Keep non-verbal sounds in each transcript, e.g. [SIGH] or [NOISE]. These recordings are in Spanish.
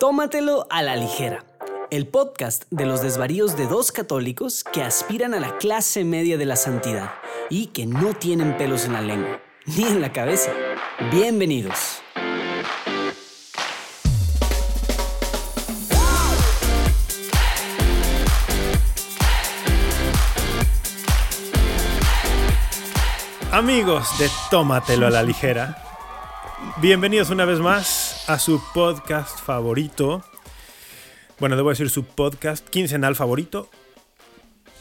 Tómatelo a la ligera. El podcast de los desvaríos de dos católicos que aspiran a la clase media de la santidad y que no tienen pelos en la lengua, [LAUGHS] ni en la cabeza. Bienvenidos. Amigos de Tómatelo a la ligera, bienvenidos una vez más a su podcast favorito. Bueno, debo decir su podcast quincenal favorito.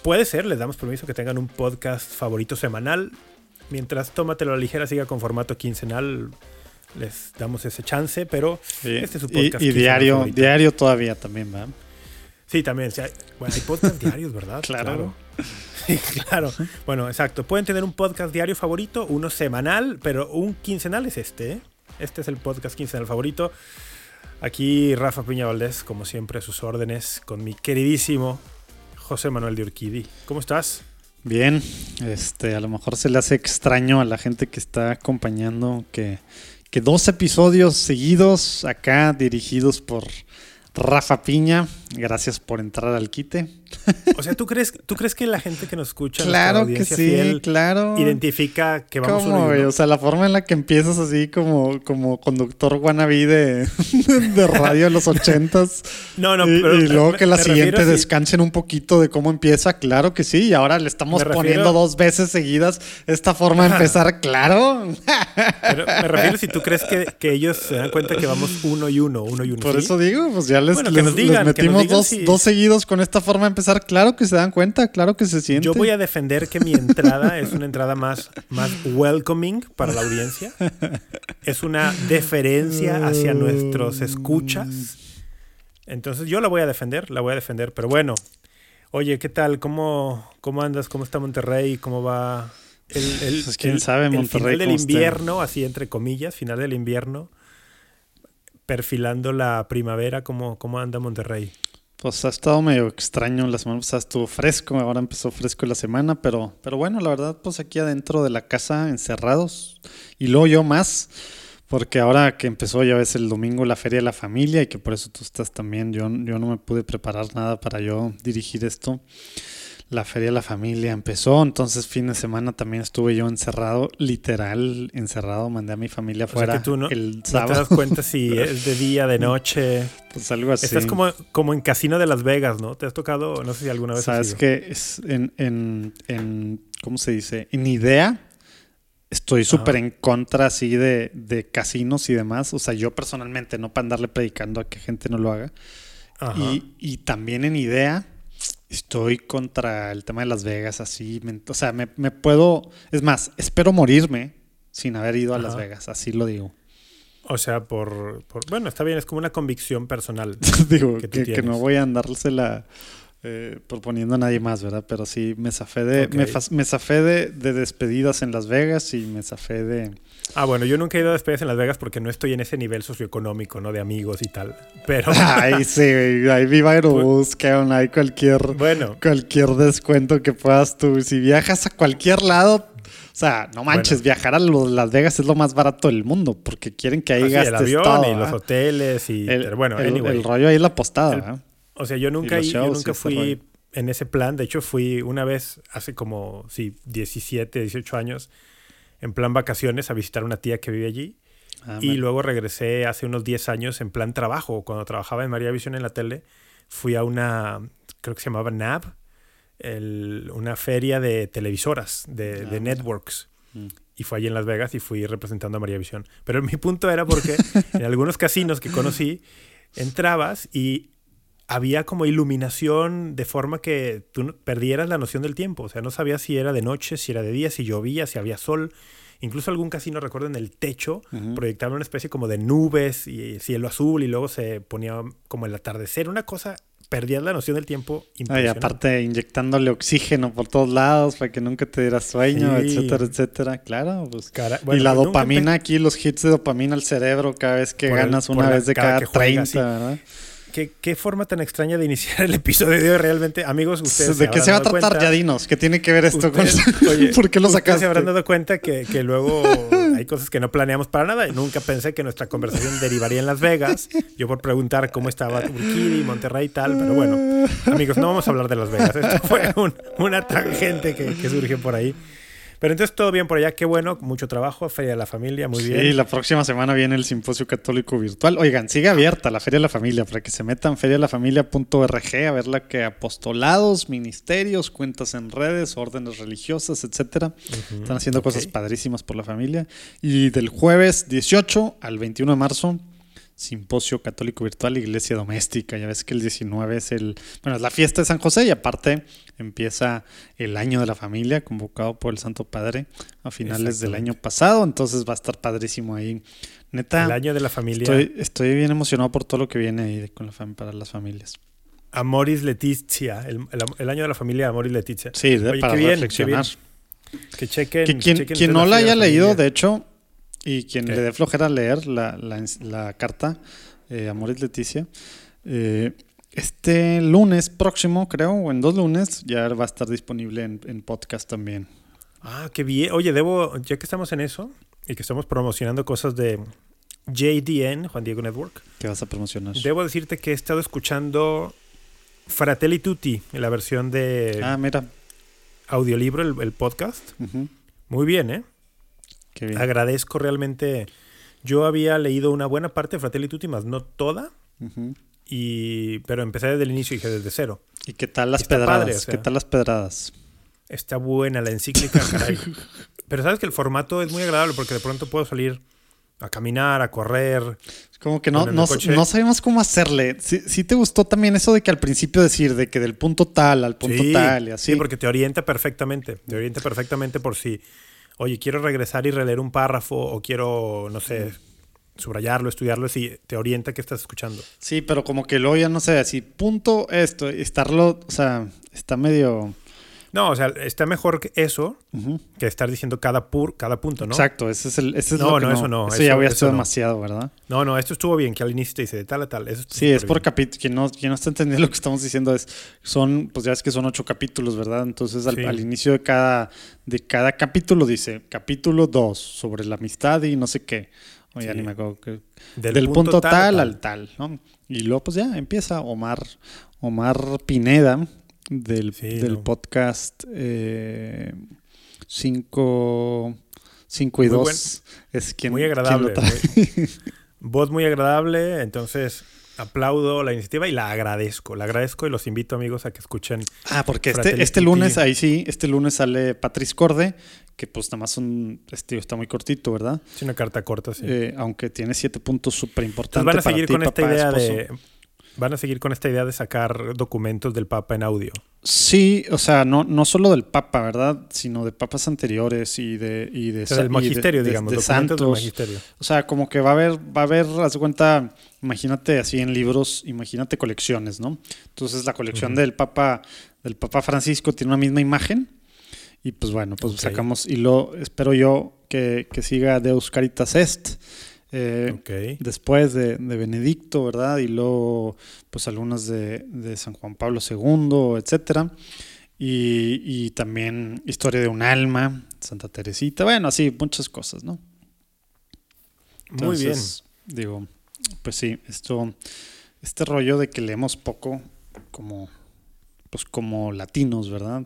Puede ser, les damos permiso que tengan un podcast favorito semanal. Mientras Tómatelo a la ligera siga con formato quincenal, les damos ese chance, pero este es su podcast. Y, y diario, favorito. diario todavía también, ¿verdad? Sí, también. Sí, hay, bueno, hay podcast [LAUGHS] diarios, ¿verdad? claro. claro. [LAUGHS] Sí, claro. Bueno, exacto. Pueden tener un podcast diario favorito, uno semanal, pero un quincenal es este. ¿eh? Este es el podcast quincenal favorito. Aquí Rafa Piña Valdés, como siempre, a sus órdenes, con mi queridísimo José Manuel de Urquidi. ¿Cómo estás? Bien, este, a lo mejor se le hace extraño a la gente que está acompañando que, que dos episodios seguidos acá dirigidos por Rafa Piña, gracias por entrar al quite. O sea, ¿tú crees, ¿tú crees que la gente que nos escucha, claro que sí, fiel, claro, identifica que vamos ¿Cómo, uno? O sea, la forma en la que empiezas así como, como conductor wannabe de, [LAUGHS] de radio en los [LAUGHS] ochentas. no, no, y, pero, y luego que la siguiente descansen un poquito de cómo empieza, claro que sí. Y ahora le estamos poniendo dos veces seguidas esta forma de empezar, claro. Pero me refiero si tú crees que, que ellos se dan cuenta que vamos uno y uno, uno y uno. Por ¿sí? eso digo, pues ya les, Bueno, que les- nos les digan, que nos metimos digan dos, si- dos seguidos con esta forma de empezar. Claro que se dan cuenta, claro que se siente. Yo voy a defender que mi entrada es una entrada más, más welcoming para la audiencia. Es una deferencia hacia nuestros escuchas. Entonces yo la voy a defender, la voy a defender. Pero bueno, oye, ¿qué tal? ¿Cómo, cómo andas? ¿Cómo está Monterrey? ¿Cómo va el, el, Pues, quién el- sabe, el Monterrey, final del está. invierno, así entre comillas, final del invierno, perfilando la primavera? ¿Cómo, cómo anda Monterrey? Pues ha estado medio extraño. La semana pasada estuvo fresco, ahora empezó fresco la semana, pero, pero bueno, la verdad, pues aquí adentro de la casa, encerrados. Y luego yo más, porque ahora que empezó ya ves el domingo la Feria de la Familia y que por eso tú estás también, yo, yo no me pude preparar nada para yo dirigir esto. La Feria de la Familia empezó, entonces fin de semana también estuve yo encerrado, literal encerrado, mandé a mi familia O sea afuera que tú no, el no te sábado. das cuenta si [LAUGHS] es de día, de noche. Pues algo así. Estás como, como en Casino de Las Vegas, ¿no? ¿Te has tocado? No sé si alguna vez Sabes que es en, en, en, ¿cómo se dice? En idea, estoy súper en contra así de, de casinos y demás. O sea, yo personalmente, no para andarle predicando a que gente no lo haga. Y, y también en idea, estoy contra el tema de Las Vegas, así. me- o sea, me, me puedo, es más, espero morirme sin haber ido a Las. Vegas, así lo digo. O sea, por, por- Bueno, está bien, es como una convicción personal. [LAUGHS] digo, que que, que no voy a andársela eh, proponiendo a nadie más, ¿verdad? Pero sí, me zafé de, me, me zafé de, de despedidas en Las Vegas y me zafé de... Ah, bueno, yo nunca he ido a despedidas en Las Vegas porque no estoy en ese nivel socioeconómico, ¿no? De amigos y tal. Pero, [LAUGHS] Ay, sí, hay Viva Aerobús, que aún hay cualquier, bueno, cualquier descuento que puedas tú. Si viajas a cualquier lado... O sea, no manches, Bueno. viajar a Las Vegas es lo más barato del mundo porque quieren que ahí así, gastes el avión todo, y los hoteles y... el, bueno, el- anyway. el rollo ahí es la postada, El- ¿verdad? O sea, yo nunca, yo nunca fui en ese plan. De hecho, fui una vez hace como, sí, 17, 18 años, en plan vacaciones a visitar a una tía que vive allí. Ah, Y man. luego regresé hace unos 10 años en plan trabajo. Cuando trabajaba en María Visión en la tele, fui a una, creo que se llamaba NAB, el- una feria de televisoras, de, Ah, de networks. Mm. Y fue allí en Las Vegas y fui representando a María Visión. Pero mi punto era porque [LAUGHS] en algunos casinos que conocí, entrabas y había como iluminación de forma que tú perdieras la noción del tiempo. O sea, no sabías si era de noche, si era de día, si llovía, si había sol. Incluso algún casino, recuerdo, en el techo Ujú. proyectaban una especie como de nubes y cielo azul y luego se ponía como el atardecer. Una cosa, perdías la noción del tiempo Ay, impresionante. aparte inyectándole oxígeno por todos lados para que nunca te diera sueño, Sí. etcétera, etcétera. Claro, pues. Cara- y la dopamina aquí, los hits de dopamina al cerebro cada vez que Por ganas una la- vez de cada cada que juegas, 30, sí. ¿Qué, qué forma tan extraña de iniciar el episodio de hoy realmente. Amigos, ustedes. ¿De qué se va a tratar? cuenta- Ya dinos, ¿qué tiene que ver esto Ustedes- con... [LAUGHS] oye, ¿Por qué lo sacaste? se habrán dado cuenta que, que luego hay cosas que no planeamos para nada. Y nunca pensé que nuestra conversación derivaría en Las Vegas. Yo por preguntar cómo estaba Urquidi, Monterrey y tal. Pero bueno, amigos, no vamos a hablar de Las Vegas. Esto fue un- una tangente que, que surgió por ahí. Pero entonces todo bien por allá, qué bueno, mucho trabajo, Feria de la Familia, muy Sí, bien. la próxima semana viene el Simposio Católico Virtual. Oigan, sigue abierta la Feria de la Familia para que se metan ferialafamilia.org a ver la que apostolados, ministerios, cuentas en redes, órdenes religiosas, etcétera. Están haciendo cosas padrísimas por la familia. Y del jueves 18 al 21 de marzo, Simposio Católico Virtual Iglesia Doméstica. Ya ves que el 19 es el, bueno, es la fiesta de San José y aparte empieza el año de la familia convocado por el Santo Padre a finales del año pasado, entonces va a estar padrísimo ahí. Neta, El año de la familia. estoy, estoy bien emocionado por todo lo que viene ahí con la fam- para las familias. Amoris Letizia, el, el- el año de la familia Amoris Letizia. Sí, Oye, para qué bien, qué reflexionar. bien. Que chequen. Que quien, chequen quien no la haya leído, de hecho, y quien ¿Qué? le dé flojera leer la, la, la carta, eh, Amoris Leticia, eh, este lunes próximo, creo, o en dos lunes, ya va a estar disponible en, en podcast también. Ah, qué bien. Oye, debo, ya que estamos en eso y que estamos promocionando cosas de JDN, Juan Diego Network, que vas a promocionar? debo decirte que he estado escuchando Fratelli Tutti, en la versión de Ah, mira. audiolibro, el, el podcast. Muy bien, ¿eh? Agradezco realmente. Yo había leído una buena parte de Fratelli Tutti, más no toda, y, pero empecé desde el inicio y dije desde cero. ¿Y qué tal las Está pedradas? padre, o sea. ¿Qué tal las pedradas? Está buena la encíclica, [LAUGHS] caray. Pero sabes que el formato es muy agradable porque de pronto puedo salir a caminar, a correr. Como que no, no, no sabemos cómo hacerle. ¿Sí, sí te gustó también eso de que al principio decir de que del punto tal al punto Sí, tal y así? sí, porque te orienta perfectamente. Te orienta perfectamente por si, oye, quiero regresar y releer un párrafo o quiero, no sé, subrayarlo, estudiarlo, si te orienta que estás escuchando. Sí, pero como que luego ya no sé, así punto esto, y estarlo, o sea, está medio... No, o sea, está mejor que eso que estar diciendo cada, pur, cada punto, ¿no? Exacto, ese es el... Ese es No, lo que no, eso no, Eso, eso- ya voy a eso estar no. demasiado, ¿verdad? No, no, esto estuvo bien, que al inicio te dice de tal a tal. Eso Sí, es por capítulo. Quien no, quien no está entendiendo lo que estamos diciendo es, son, pues ya es que son ocho capítulos, ¿verdad? Entonces al, Sí. al inicio de cada, de cada capítulo dice, capítulo 2, sobre la amistad y no sé qué. O ya Sí. ni me acuerdo. que- del, punto, tal, al tal, ¿no? Y luego pues ya empieza Omar, Omar Pineda del, Sí, del no. podcast 5 cinco y Muy 2 es quien muy quien agradable. trae. muy- [LAUGHS] voz muy agradable, entonces aplaudo la iniciativa y la agradezco. La agradezco y los invito, amigos, a que escuchen. Ah, porque este, este lunes, ahí sí, este lunes sale Patrice Corde, que pues nada más un, este está muy cortito, ¿verdad? Es una carta corta, sí. Eh, aunque tiene siete puntos súper importantes. van a seguir con esta idea esposo. de. Van a seguir con esta idea de sacar documentos del Papa en audio. Sí, o sea, no, no solo del Papa, ¿verdad? Sino de papas anteriores y de, y de, O sea, del magisterio, de- digamos, de documentos del santos. magisterio. O sea, como que va a haber, va a haber, haz cuenta, imagínate así en libros, imagínate colecciones, ¿no? Entonces la colección del Papa, del Papa Francisco tiene una misma imagen. Y pues bueno, pues sacamos, y lo espero yo que, que siga Deus Caritas Est. eh, Ok. Después de, de Benedicto, ¿verdad? Y luego, pues algunas de, de San Juan Pablo II, etcétera. Y, y también Historia de un alma, Santa Teresita, bueno, así, muchas cosas, ¿no? Muy bien. Digo, pues sí, esto, este rollo de que leemos poco como, pues como latinos, ¿verdad?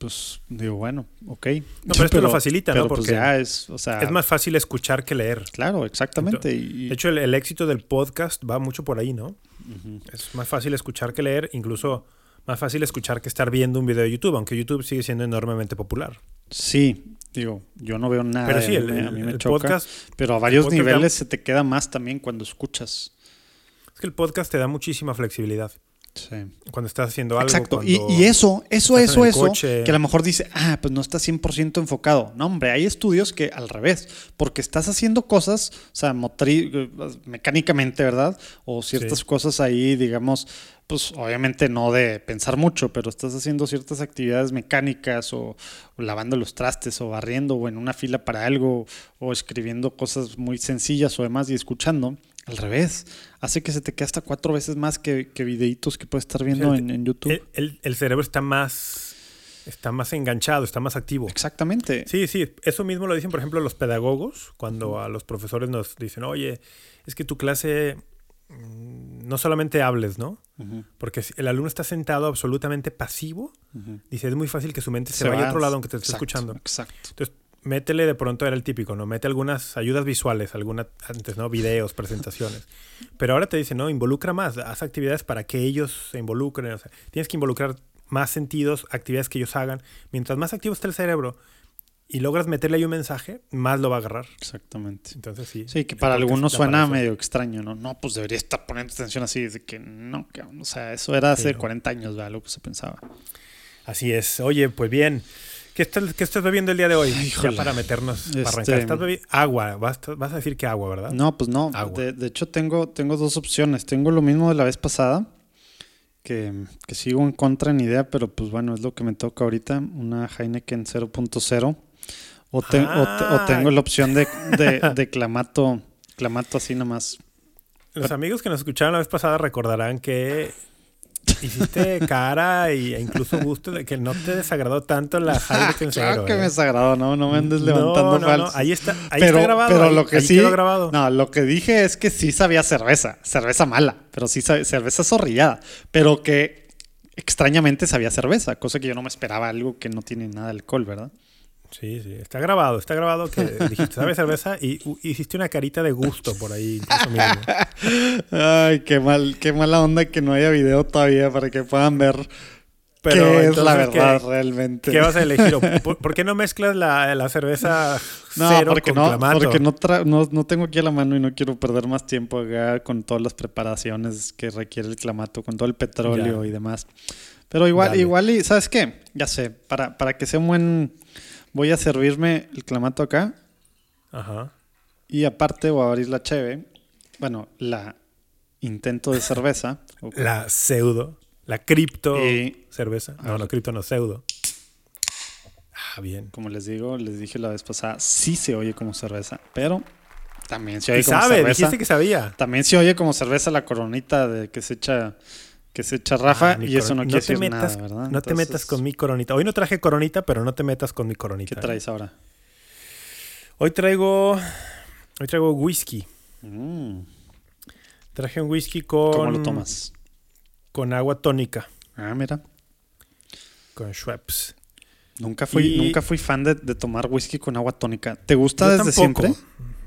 Pues digo, bueno, ok. No, pero esto lo facilita, ¿no? pues, Porque ya es, o sea, Es más fácil escuchar que leer. claro, exactamente. y- De hecho, el, el éxito del podcast va mucho por ahí, ¿no? Es más fácil escuchar que leer, incluso más fácil escuchar que estar viendo un video de YouTube, aunque YouTube sigue siendo enormemente popular. Sí, digo, yo no veo nada. Pero sí, a el, a mí me el choca, podcast, pero a varios da- niveles se te queda más también cuando escuchas. es que el podcast te da muchísima flexibilidad. Sí. Cuando estás haciendo algo. Exacto. Y, eso, eso, eso, eso, coche. que a lo mejor dice, ah, pues no estás 100% enfocado. No, hombre, hay estudios que al revés, porque estás haciendo cosas, o sea, motri- mecánicamente, ¿verdad? O ciertas Sí. cosas ahí, digamos, pues obviamente no de pensar mucho, pero estás haciendo ciertas actividades mecánicas o, o lavando los trastes o barriendo o en una fila para algo o escribiendo cosas muy sencillas o demás y escuchando. Al revés, hace que se te quede hasta cuatro veces más que, que videitos que puedes estar viendo en, en YouTube. el, el- el cerebro está más Está más enganchado, está más activo. Exactamente. Sí, sí, eso mismo lo dicen, por ejemplo, los pedagogos, cuando a los profesores nos dicen, oye, es que tu clase mm, no solamente hables, ¿no? Porque si el alumno está sentado absolutamente pasivo, dice, es muy fácil que su mente se, Se vaya a otro lado aunque te esté exacto, escuchando. Exacto. Entonces, métele de pronto, era el típico, ¿no? Mete algunas ayudas visuales, algunas, antes, ¿no? Videos, presentaciones. Pero ahora te dicen, no, involucra más, haz actividades para que ellos se involucren. O sea, tienes que involucrar más sentidos, actividades que ellos hagan. Mientras más activo está el cerebro y logras meterle ahí un mensaje, más lo va a agarrar. Exactamente. Entonces, sí. Sí, que para algunos suena medio extraño, ¿no? No, pues debería estar poniendo atención así, de que no, cabrón, o sea, eso era hace no. 40 años, ¿verdad? Lo que se pensaba. Así es. Oye, pues bien. ¿Qué estás, qué estás bebiendo el día de hoy? Híjole. Ya para meternos, para Este- arrancar. Estás agua. Vas, vas a decir que agua, ¿verdad? No, pues no. De, de hecho, tengo, tengo dos opciones. Tengo lo mismo de la vez pasada, que, que sigo en contra en idea, pero pues bueno, es lo que me toca ahorita. Una Heineken 0.0. O, te- o te- o Ah. tengo la opción de, de, de clamato, clamato así nomás. Los amigos que nos escucharon la vez pasada recordarán que hiciste cara y- e incluso gusto de que no te desagradó tanto la [LAUGHS] Heineken Claro Cero, que ¿eh? me desagradó, ¿no? No me andes levantando no. Ahí está, ahí pero, está grabado. pero ahí- lo que ahí sí. grabado. No, lo que dije es que sí sabía cerveza. Cerveza mala, pero sí sabía, cerveza zorrillada. Pero que extrañamente sabía cerveza, cosa que yo no me esperaba, algo que no tiene nada de alcohol, ¿verdad? Sí, sí, está grabado, está grabado que [LAUGHS] dijiste, ¿sabes cerveza? Y u- hiciste una carita de gusto por ahí. [LAUGHS] Ay, qué mal, qué mala onda que no haya video todavía para que puedan ver Pero qué es la entonces, ¿qué- verdad realmente. ¿Qué vas a elegir? ¿O [LAUGHS] ¿Por, por qué no mezclas la, la cerveza No, cero porque con no, clamato? porque no, no, no tengo aquí a la mano y no quiero perder más tiempo acá con todas las preparaciones que requiere el clamato, con todo el petróleo Ya. y demás. Pero igual, Dale. igual y, ¿sabes qué? Ya sé, para, para que sea un buen... Voy a servirme el clamato acá Ajá. y aparte voy a abrir la cheve. Bueno, la intento de cerveza. [LAUGHS] La pseudo, la cripto Y- cerveza. No, no, cripto no, pseudo. Ah, bien. Como les digo, les dije la vez pasada, sí se oye como cerveza, pero también se oye como sabe, cerveza. dijiste que sabía. También se oye como cerveza la coronita de que se echa que se echa Rafa Ah, y eso coron- no quiere te decir metas, nada, ¿verdad? No te metas con mi coronita. Hoy no traje coronita, pero no te metas con mi coronita. ¿Qué ¿eh? traes ahora? Hoy traigo. Hoy traigo whisky. Mm, Traje un whisky con. ¿Cómo lo tomas? Con agua tónica. Ah, mira. Con Schweppes. Nunca fui, Y- nunca fui fan de, de tomar whisky con agua tónica. ¿Te gusta Yo desde tampoco. siempre?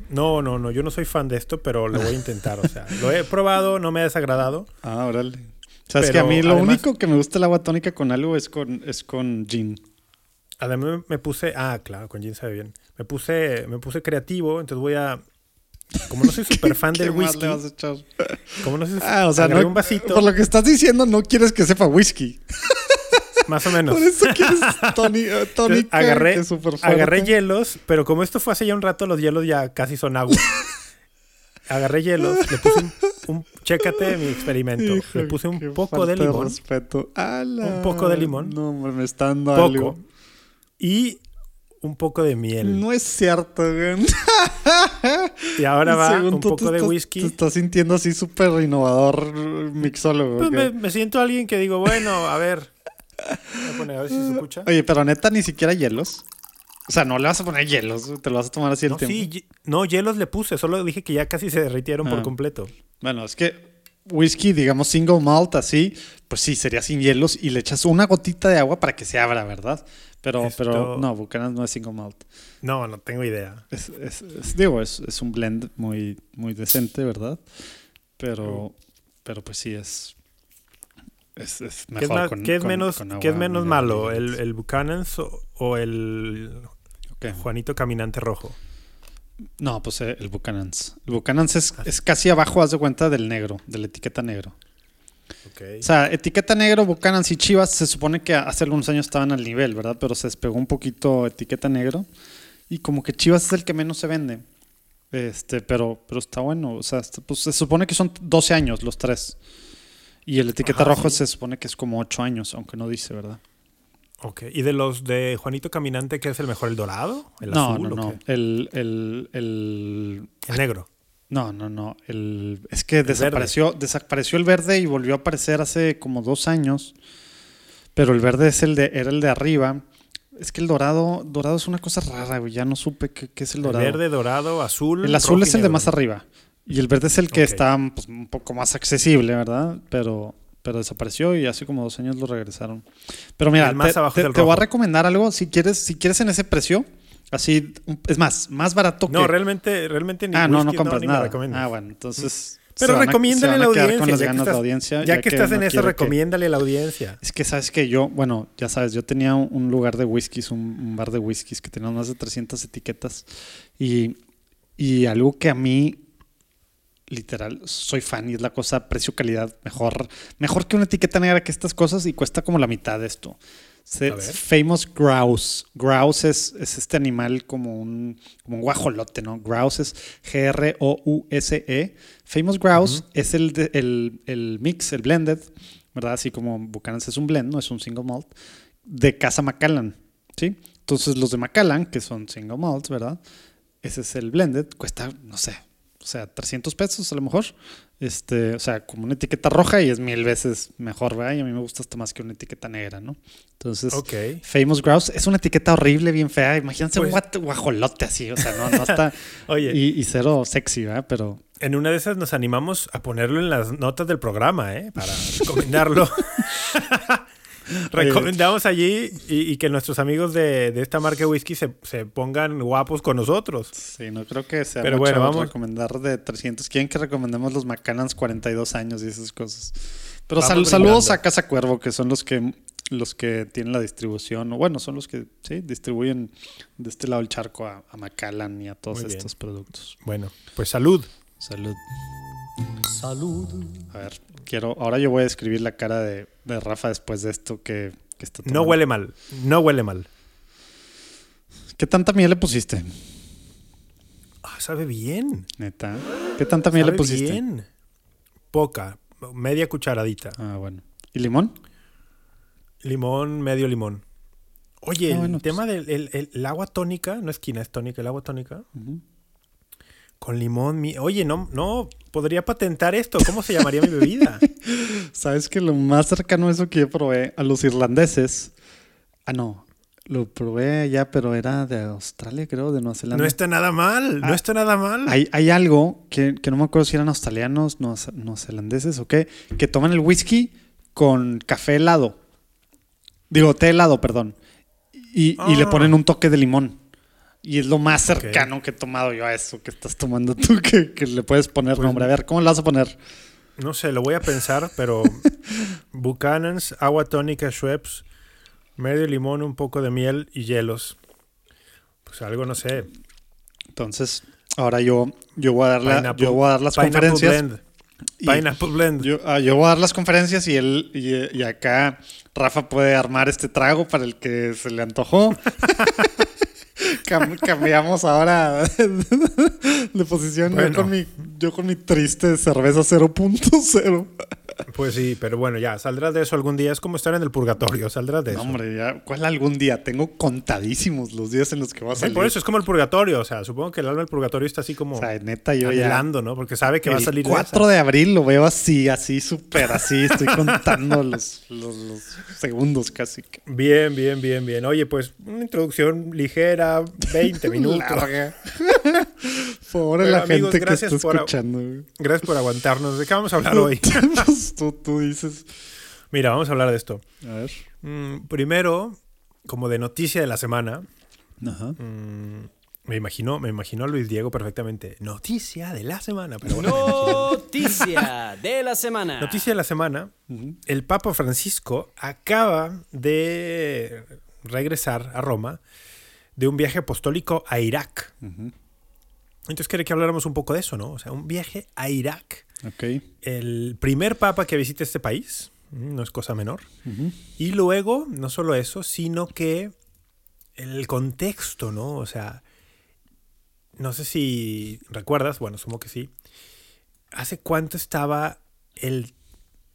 No, no, no. Yo no soy fan de esto, pero lo voy a intentar. O sea, lo he probado, no me ha desagradado. [LAUGHS] Ah, órale. Sabes que Pero a mí lo además- único que me gusta el agua tónica con algo es con, es con gin. Además me puse, ah, claro, con gin sabe bien. Me puse, me puse creativo, entonces voy a, como no soy [LAUGHS] súper fan ¿Qué del whisky, le vas a echar? como no soy, Ah, o sea, no, un vasito, por lo que estás diciendo, no quieres que sepa whisky. [LAUGHS] más o menos. Por eso quieres Entonces, tónica. agarré, que agarré hielos, pero como esto fue hace ya un rato, los hielos ya casi son agua. [LAUGHS] agarré hielos, le puse un, un- chécate mi experimento, [LAUGHS] Hijo, le puse un poco de limón respeto. ¡Ala! Un poco de limón. No, me está dando poco algo. y un poco de miel. No es cierto, güey. [LAUGHS] y ahora va Según un tú, poco de estás- whisky. Te estás sintiendo así súper innovador mixólogo. Pues me, me siento alguien que digo, bueno, a ver. Voy a poner a ver si se escucha. Oye, pero neta, ni siquiera hielos. O sea, no le vas a poner hielos, te lo vas a tomar así el tiempo. sí, no, hielos le puse, solo dije que ya casi se derritieron por Ah. completo. Bueno, es que whisky, digamos single malt así, pues sí, sería sin hielos y le echas una gotita de agua para que se abra, ¿verdad? Pero, Esto- pero no, Buchanan no es single malt. No, no tengo idea. Es, es- es- digo, es, es un blend muy, muy decente, ¿verdad? Pero, pero pues sí es. Es, es ¿Qué es, mejor con- qué es con- menos, con qué es menos malo? ¿El, el Buchanan's o, o el Juanito Caminante Rojo? No, pues eh, el Buchanan's. El Buchanan's es, Ah. es casi abajo, haz de cuenta, del negro, de la etiqueta negro. Ok. O sea, etiqueta negro, Buchanan's y Chivas se supone que hace algunos años estaban al nivel, ¿verdad? Pero se despegó un poquito etiqueta negro. Y como que Chivas es el que menos se vende. Este, pero, pero está bueno. O sea, está- pues se supone que son 12 años los tres. Y el etiqueta Ajá, rojo sí. se supone que es como 8 años, aunque no dice, ¿verdad? Ok. ¿Y de los de Juanito Caminante, qué es el mejor? ¿El dorado? ¿El no, azul no, no. El, el, el, El negro. No, no, no. El, es que desapareció, desapareció el verde y volvió a aparecer hace como dos años. pero el verde es el de, era el de arriba. Es que el dorado, dorado es una cosa rara, güey. Ya no supe qué, qué es el dorado. Verde, dorado, azul. el azul es el de más arriba. Y el verde es el que está pues, un poco más accesible, ¿verdad? Pero, pero desapareció y hace como dos años lo regresaron. Pero mira, El más te, abajo te- te voy a recomendar algo. Si quieres, si quieres en ese precio, así, es más, más barato que. No, realmente, realmente ni ah, no, no compras nala. recomiendas. Ah, bueno, entonces. Pero a- recomiéndale a la a quedar audiencia. con las ya que ganas estás, audiencia, ya que estás no en eso, que- recomiéndale a la audiencia. Es que sabes que yo, bueno, ya sabes, yo tenía un, un lugar de whiskies, un, un bar de whiskies que tenía más de 300 etiquetas y, y algo que a mí, literal, soy fan y es la cosa precio-calidad mejor, mejor que una etiqueta negra que estas cosas y cuesta como la mitad de esto. Famous Grouse. Grouse es, es este animal como un, como un guajolote, ¿no? Grouse es G-R-O-U-S-E. E. Famous Grouse es el, de- el, el mix, el blended, ¿verdad? Así como Buchanan's es un blend, no es un single malt, de Casa Macallan, ¿sí? Entonces los de Macallan, que son single malts, ¿verdad? Ese es el blended, cuesta, no sé, o sea, 300 pesos a lo mejor. Este, o sea, como una etiqueta roja y es mil veces mejor, ¿verdad? Y a mí me gusta hasta más que una etiqueta negra, ¿no? Entonces. Famous Grouse es una etiqueta horrible, bien fea. Imagínense un Pues- guat- guajolote así, o sea, no, no está. [LAUGHS] Oye. Y, y cero sexy, ¿verdad? Pero. En una de esas nos animamos a ponerlo en las notas del programa, ¿eh? Para recomendarlo. [LAUGHS] [LAUGHS] Recomendamos allí y, y que nuestros amigos de, de esta marca de whisky se, se pongan guapos con nosotros. Sí, no creo que sea Pero mucho bueno, vamos. recomendar de 300. Quieren que recomendemos los Macallans 42 años y esas cosas. Pero sal- saludos a Casa Cuervo, que son los que los que tienen la distribución, o bueno, son los que sí distribuyen de este lado del charco a, a Macallan y a todos estos productos. Bueno, pues salud. Salud. Salud. A ver, quiero. Ahora yo voy a describir la cara de, de Rafa después de esto que, que está No huele mal. No huele mal. ¿Qué tanta miel le pusiste? Ah, sabe bien. Neta. ¿Qué tanta miel le Sabe pusiste? bien. Poca. Media cucharadita. Ah, bueno. ¿Y limón? Limón, medio limón. Oye, Ah, el bueno, tema del el- el- el agua tónica, no es quina, es tónica, el agua tónica. Con limón. mi- Oye, no, no, podría patentar esto. ¿Cómo se llamaría mi bebida? [LAUGHS] ¿Sabes que lo más cercano a eso que yo probé a los irlandeses? Ah, no. Lo probé allá, pero era de Australia, creo, de Nueva Zelanda. No está nada mal, no Ah, está nada mal. Hay, hay algo que, que no me acuerdo si eran australianos, neozelandeses o qué, que toman el whisky con café helado. Digo, té helado, perdón. Y, y le Ah. ponen un toque de limón. Y es lo más cercano que he tomado yo a eso que estás tomando tú, [LAUGHS] que, que le puedes poner Pues nombre. A ver, ¿cómo le vas a poner? No sé, lo voy a pensar, pero [LAUGHS] Buchanan's, agua tónica, Schweppes, medio limón, un poco de miel y hielos. Pues algo, no sé. Entonces, ahora yo, yo, voy, a dar la- yo voy a dar las Pineapple conferencias. Blend. y Pineapple Blend. Yo, ah, yo voy a dar las conferencias y él y, y acá Rafa puede armar este trago para el que se le antojó. [LAUGHS] Cam- cambiamos ahora de posición. Yo, con mi, yo con mi triste cerveza 0.0. Pues sí, pero bueno, ya, saldrás de eso algún día. Es como estar en el purgatorio, saldrás de No, eso. hombre, ya, ¿cuál algún día? Tengo contadísimos los días en los que voy a Sí, salir. por eso es como el purgatorio. O sea, supongo que el alma del purgatorio está así como O sea, neta, yo ya. anhelando, ¿no? Porque sabe que va a el salir de 4 esa. de abril lo veo así, así, súper así. Estoy [LAUGHS] contando los, los- los segundos casi. Bien, bien, bien, bien. Oye, pues una introducción ligera, 20 [LAUGHS] minutos. Larga. [LAUGHS] Pobre la amigos, gente que está escuchando. güey. Gracias por aguantarnos. ¿De qué vamos a hablar hoy? [LAUGHS] Tú, tú dices. Mira, vamos a hablar de esto. A ver. Mm, primero, como de noticia de la semana, Ajá. mm, me imagino, me imagino a Luis Diego perfectamente. Noticia de la semana. Pero bueno, Noticia de la semana. noticia de la semana. El Papa Francisco acaba de regresar a Roma de un viaje apostólico a Irak. Ujú. Entonces quería que habláramos un poco de eso, ¿no? O sea, un viaje a Irak. Ok. El primer papa que visita este país, no es cosa menor. Y luego, no solo eso, sino que el contexto, ¿no? O sea, no sé si recuerdas, bueno, supongo que sí. ¿Hace cuánto estaba el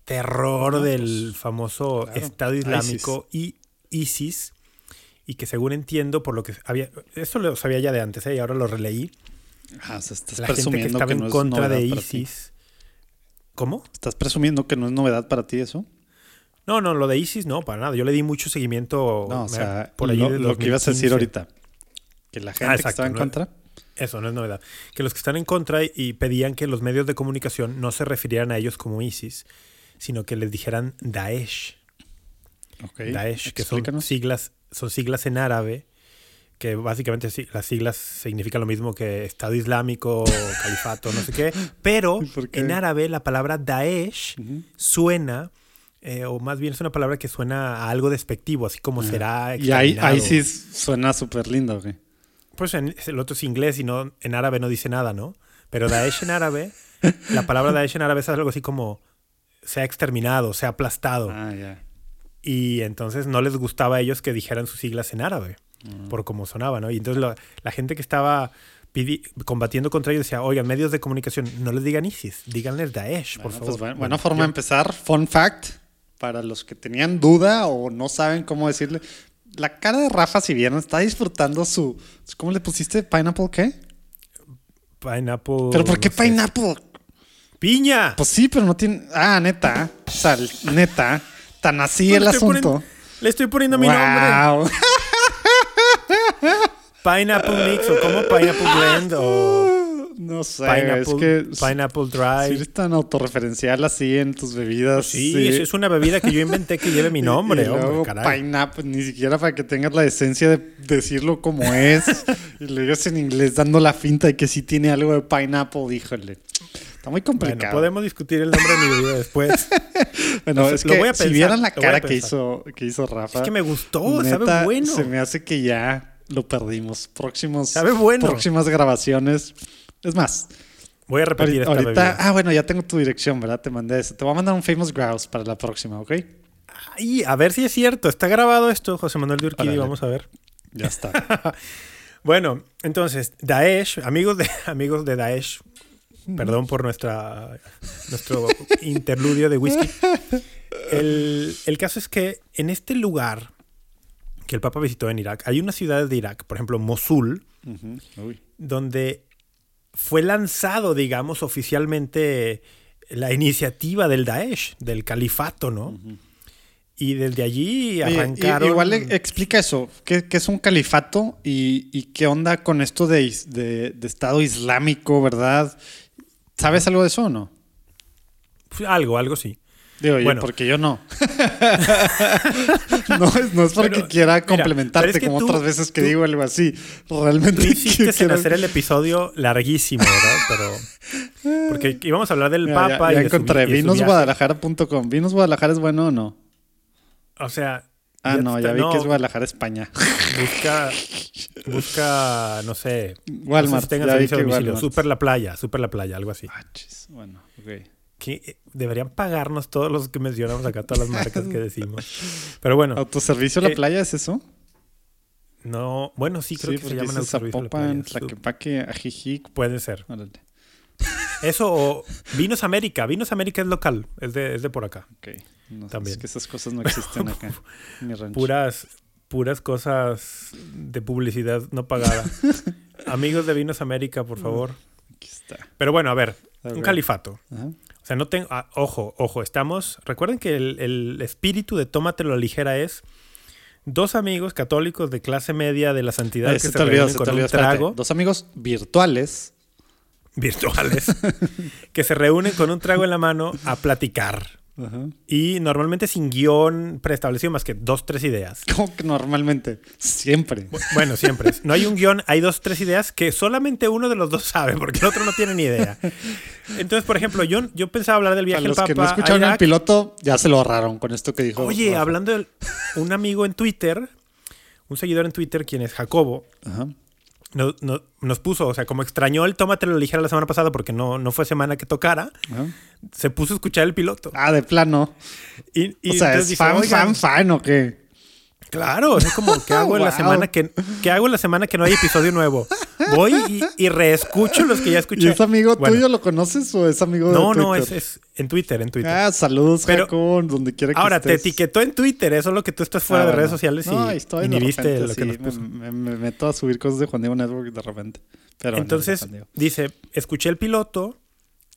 terror No, del famoso claro, Estado Islámico y ISIS? Y que según entiendo, por lo que había... Esto lo sabía ya de antes, ¿eh? Y ahora lo releí. Ah, o sea, estás La gente que presumiendo estaba que, no en es contra de. ISIS... ¿Cómo? ¿Estás presumiendo que no es novedad para ti eso? No, no, lo de ISIS no, para nada. Yo le di mucho seguimiento No, o sea, por lo, que ibas a decir 2015. ahorita. Que la gente que exacto, estaba en no- contra. Eso no es novedad. Que los que están en contra y pedían que los medios de comunicación no se refirieran a ellos como ISIS, sino que les dijeran Daesh. Daesh, que son siglas, son siglas en árabe, que básicamente las siglas significan lo mismo que Estado Islámico, [LAUGHS] Califato, no sé qué. Pero en árabe la palabra Daesh suena, eh, o más bien es una palabra que suena a algo despectivo, así como será. Y ahí, sí suena súper lindo, güey. Pues en- el otro es inglés y no, en árabe no dice nada, ¿no? Pero Daesh en árabe, [LAUGHS] la palabra Daesh en árabe es algo así como se ha exterminado, se ha aplastado. Ah, ya. Y entonces no les gustaba a ellos que dijeran sus siglas en árabe, Mm. por cómo sonaba, ¿no? Y entonces la, la gente que estaba pidi- combatiendo contra ellos decía, oigan, medios de comunicación, no les digan ISIS, díganles Daesh, por Bueno, favor. pues, buena, Bueno, buena forma yo- de empezar. Fun fact. Para los que tenían duda o no saben cómo decirle. La cara de Rafa, si vieron, está disfrutando su. ¿Cómo le pusiste? ¿Pineapple qué? Pineapple. ¿Pero por qué no sé. pineapple? ¡Piña! Pues sí, pero no tiene. Ah, neta. O sea, neta. Tan así Pues el le asunto. poniendo- le estoy poniendo mi nombre. [LAUGHS] Pineapple Mix o como Pineapple Blend o No sé, Pineapple, es que. pineapple Si Dry. eres tan autorreferencial así en tus bebidas. Sí, Es, es una bebida que yo inventé que lleve mi [LAUGHS] nombre, y hombre, luego caray. pineapple, ni siquiera para que tengas la decencia de decirlo como es. [LAUGHS] y le digas en inglés dando la finta de que sí tiene algo de pineapple, híjole. Está muy Bueno, complicado. podemos discutir el nombre de mi bebida después. [LAUGHS] Bueno, Lo es voy que a si pensar, vieran la lo cara que pensar. hizo, que hizo Rafa. Es que me gustó, neta, sabe bueno. Se me hace que ya lo perdimos. Próximos, Sabe bueno. Próximas grabaciones. Es más, Voy a repetir ahorita, esta ahorita- bebida. ah, bueno, ya tengo tu dirección, ¿verdad? Te mandé eso. Te voy a mandar un Famous Grouse para la próxima, ¿ok? Ay, a ver si es cierto. Está grabado esto, José Manuel de Urquidi. Órale. Vamos a ver. Ya está. [LAUGHS] Bueno, entonces, Daesh, amigos de, [LAUGHS] amigos de Daesh, perdón por nuestra, nuestro [LAUGHS] interludio de whisky. El, el caso es que en este lugar que el Papa visitó en Irak, hay unas ciudades de Irak, por ejemplo, Mosul, donde fue lanzado, digamos, oficialmente la iniciativa del Daesh, del califato, ¿no? Y desde allí arrancaron... igual e- explica eso. ¿Qué, qué es un califato y, y qué onda con esto de, de- de Estado Islámico, verdad? ¿Sabes algo de eso o no? Algo, algo sí. Digo, yo, Bueno. porque yo no. [LAUGHS] no, es, no es porque Pero, quiera mira, complementarte pero es que como tú- otras veces que tú- digo algo así. Realmente Tú en quiero- hacer el episodio larguísimo, ¿verdad? Pero. Porque íbamos a hablar del Mira, ya- Papa ya, y de su vi- encontré y viaje. vinosguadalajara.com. ¿Vinos Guadalajara es bueno o no? O sea. Ah, ya no, está- ya vi no, que es Guadalajara, España. Busca. Busca, no sé. Walmart, No sé si ya vi que. Walmart. Super la playa, super la playa, algo así. Ah, chis, Bueno, ok. Que eh, deberían pagarnos todos los que mencionamos acá, todas las marcas que decimos. Pero bueno, ¿Autoservicio a la Eh, playa es eso? no. Bueno, sí, creo que se llaman autoservicio a la playa. Tlaquepaque, Ajijic. Puede ser. Órale. Eso o Vinos América. Vinos América es local, es de, es de por acá. Ok. No, También. Es que esas cosas no existen [LAUGHS] acá. en mi rancho. puras, puras cosas de publicidad no pagada. [LAUGHS] Amigos de Vinos América, por favor. Aquí está. Pero bueno, a ver, A un ver. califato. Ajá. O sea, no tengo. ah, ojo, ojo, estamos. Recuerden que el, el espíritu de Tómatelo a la ligera es dos amigos católicos de clase media de la santidad que se se, te olvidó, reúnen se con te un espérate. trago Dos amigos virtuales. virtuales [LAUGHS] que se reúnen con un trago en la mano a platicar. Y normalmente sin guion preestablecido más que dos, tres ideas. [LAUGHS] Como que normalmente. Siempre. Bu- Bueno, siempre. No hay un guion, hay dos, tres ideas que solamente uno de los dos sabe, porque el otro no tiene ni idea. Entonces, por ejemplo, yo, yo pensaba hablar del Para viaje del los Papa. que no escucharon el Irak. piloto, ya se lo ahorraron con esto que dijo. Oye, hablando de un amigo en Twitter, un seguidor en Twitter, quien es Jacobo, Ajá. No- no- nos puso, o sea, como extrañó el Tómatelo ligera la semana pasada porque no, no fue semana que tocara, Ajá. se puso a escuchar el piloto. Ah, de plano. Y, y o sea, es fan, "Oigan, fan, fan o qué. Claro, es como [LAUGHS] que hago en la Wow. semana que ¿qué hago en la semana que no hay episodio nuevo. Voy y, y reescucho los que ya escuché. ¿Y es amigo Bueno, tuyo? ¿Lo conoces o es amigo de No, no, Twitter? es, es en Twitter, en Twitter. Ah, saludos, Pero- donde quiera que Ahora, te etiquetó en Twitter, eso es lo que tú estás fuera Ah, de bueno. redes sociales y, No, estoy ni viste repente, lo que sí, nos puso. Me, me- me meto a subir cosas de Juan Diego Network de repente. Pero Entonces, dice, escuché el piloto,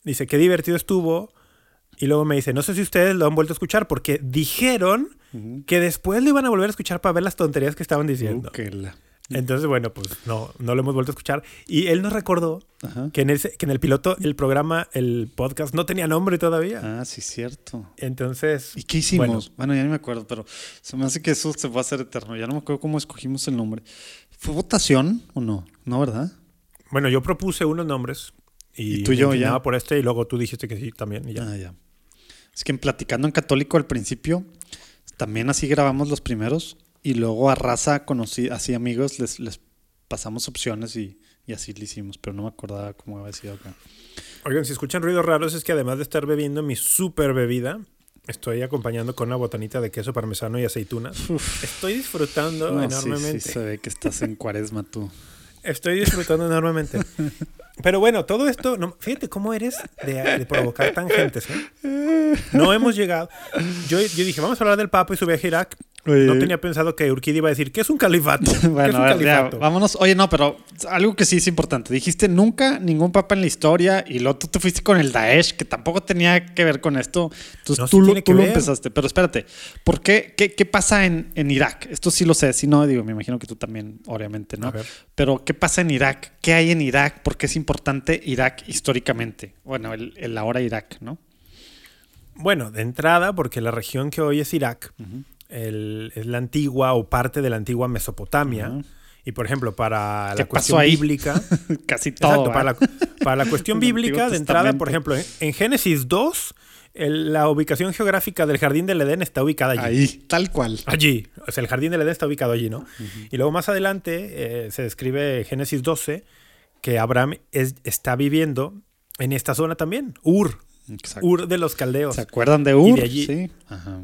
dice, qué divertido estuvo, Y luego me dice, no sé si ustedes lo han vuelto a escuchar porque dijeron que después lo iban a volver a escuchar para ver las tonterías que estaban diciendo. Uh, que la- Entonces, bueno, pues no, no lo hemos vuelto a escuchar. Y él nos recordó Ajá. que en, ese, que en el piloto, el programa, el podcast, no tenía nombre todavía. Ah, sí, cierto. Entonces, ¿Y qué hicimos? Bueno. Bueno, ya ni me acuerdo, pero se me hace que eso se va a hacer eterno. Ya no me acuerdo cómo escogimos el nombre. ¿Fue votación o no? No, ¿verdad? bueno, yo propuse unos nombres y, Y tú y yo ya. por este y luego tú dijiste que sí también. Y ya. Ah, ya. Es que en Platicando en Católico al principio, también así grabamos los primeros y luego a raza, conocí, así amigos, les, les pasamos opciones y, y así lo hicimos, pero no me acordaba cómo había sido acá. Oigan, si escuchan ruidos raros es que además de estar bebiendo mi super bebida, estoy acompañando con una botanita de queso parmesano y aceitunas. Estoy disfrutando No, sí, enormemente. sí, se ve que estás en cuaresma tú. Estoy disfrutando enormemente. [LAUGHS] Pero bueno, todo esto, no, fíjate cómo eres de, de provocar tangentes. ¿eh? No hemos llegado. Yo, yo dije, vamos a hablar del Papa y su viaje a Irak. Oye. No tenía pensado que Urquidi iba a decir, ¿qué es un califato? ¿Qué es Bueno, un a ver, ya, califato? vámonos. Oye, no, pero algo que sí es importante. Dijiste nunca ningún papa en la historia y luego tú te fuiste con el Daesh, que tampoco tenía que ver con esto. Entonces No, sí tú, lo, tú lo empezaste. Pero espérate, ¿por qué? ¿Qué, qué pasa en, en Irak? Esto sí lo sé. Si no, digo, me imagino que tú también, obviamente, ¿no? Pero ¿qué pasa en Irak? ¿Qué hay en Irak? ¿Por qué es importante Irak históricamente? Bueno, el, el ahora Irak, ¿no? Bueno, de entrada, porque la región que hoy es Irak el- es la antigua o parte de la antigua Mesopotamia. Y por ejemplo, para ¿Qué la cuestión ahí? bíblica. [LAUGHS] Casi todo. Para la, para la cuestión [LAUGHS] bíblica, de entrada, por ejemplo, en, en Génesis 2, el- la ubicación geográfica del jardín del Edén está ubicada allí. Ahí, tal cual. Allí. O sea, el jardín del Edén está ubicado allí, ¿no? Y luego más adelante eh, se describe Génesis 12 que Abraham es- está viviendo en esta zona también, Ur, Exacto. Ur de los caldeos. ¿Se acuerdan de Ur? de allí- Sí. Ajá.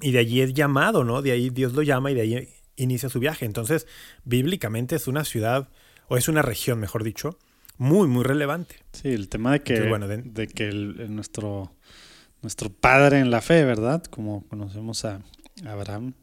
Y de allí es llamado, ¿no? De ahí Dios lo llama y de ahí inicia su viaje. Entonces, bíblicamente es una ciudad, o es una región, mejor dicho, muy, muy relevante. Sí, el tema de que, Entonces, bueno, de- de que el- el nuestro, nuestro padre en la fe, ¿verdad? Como conocemos a Abraham,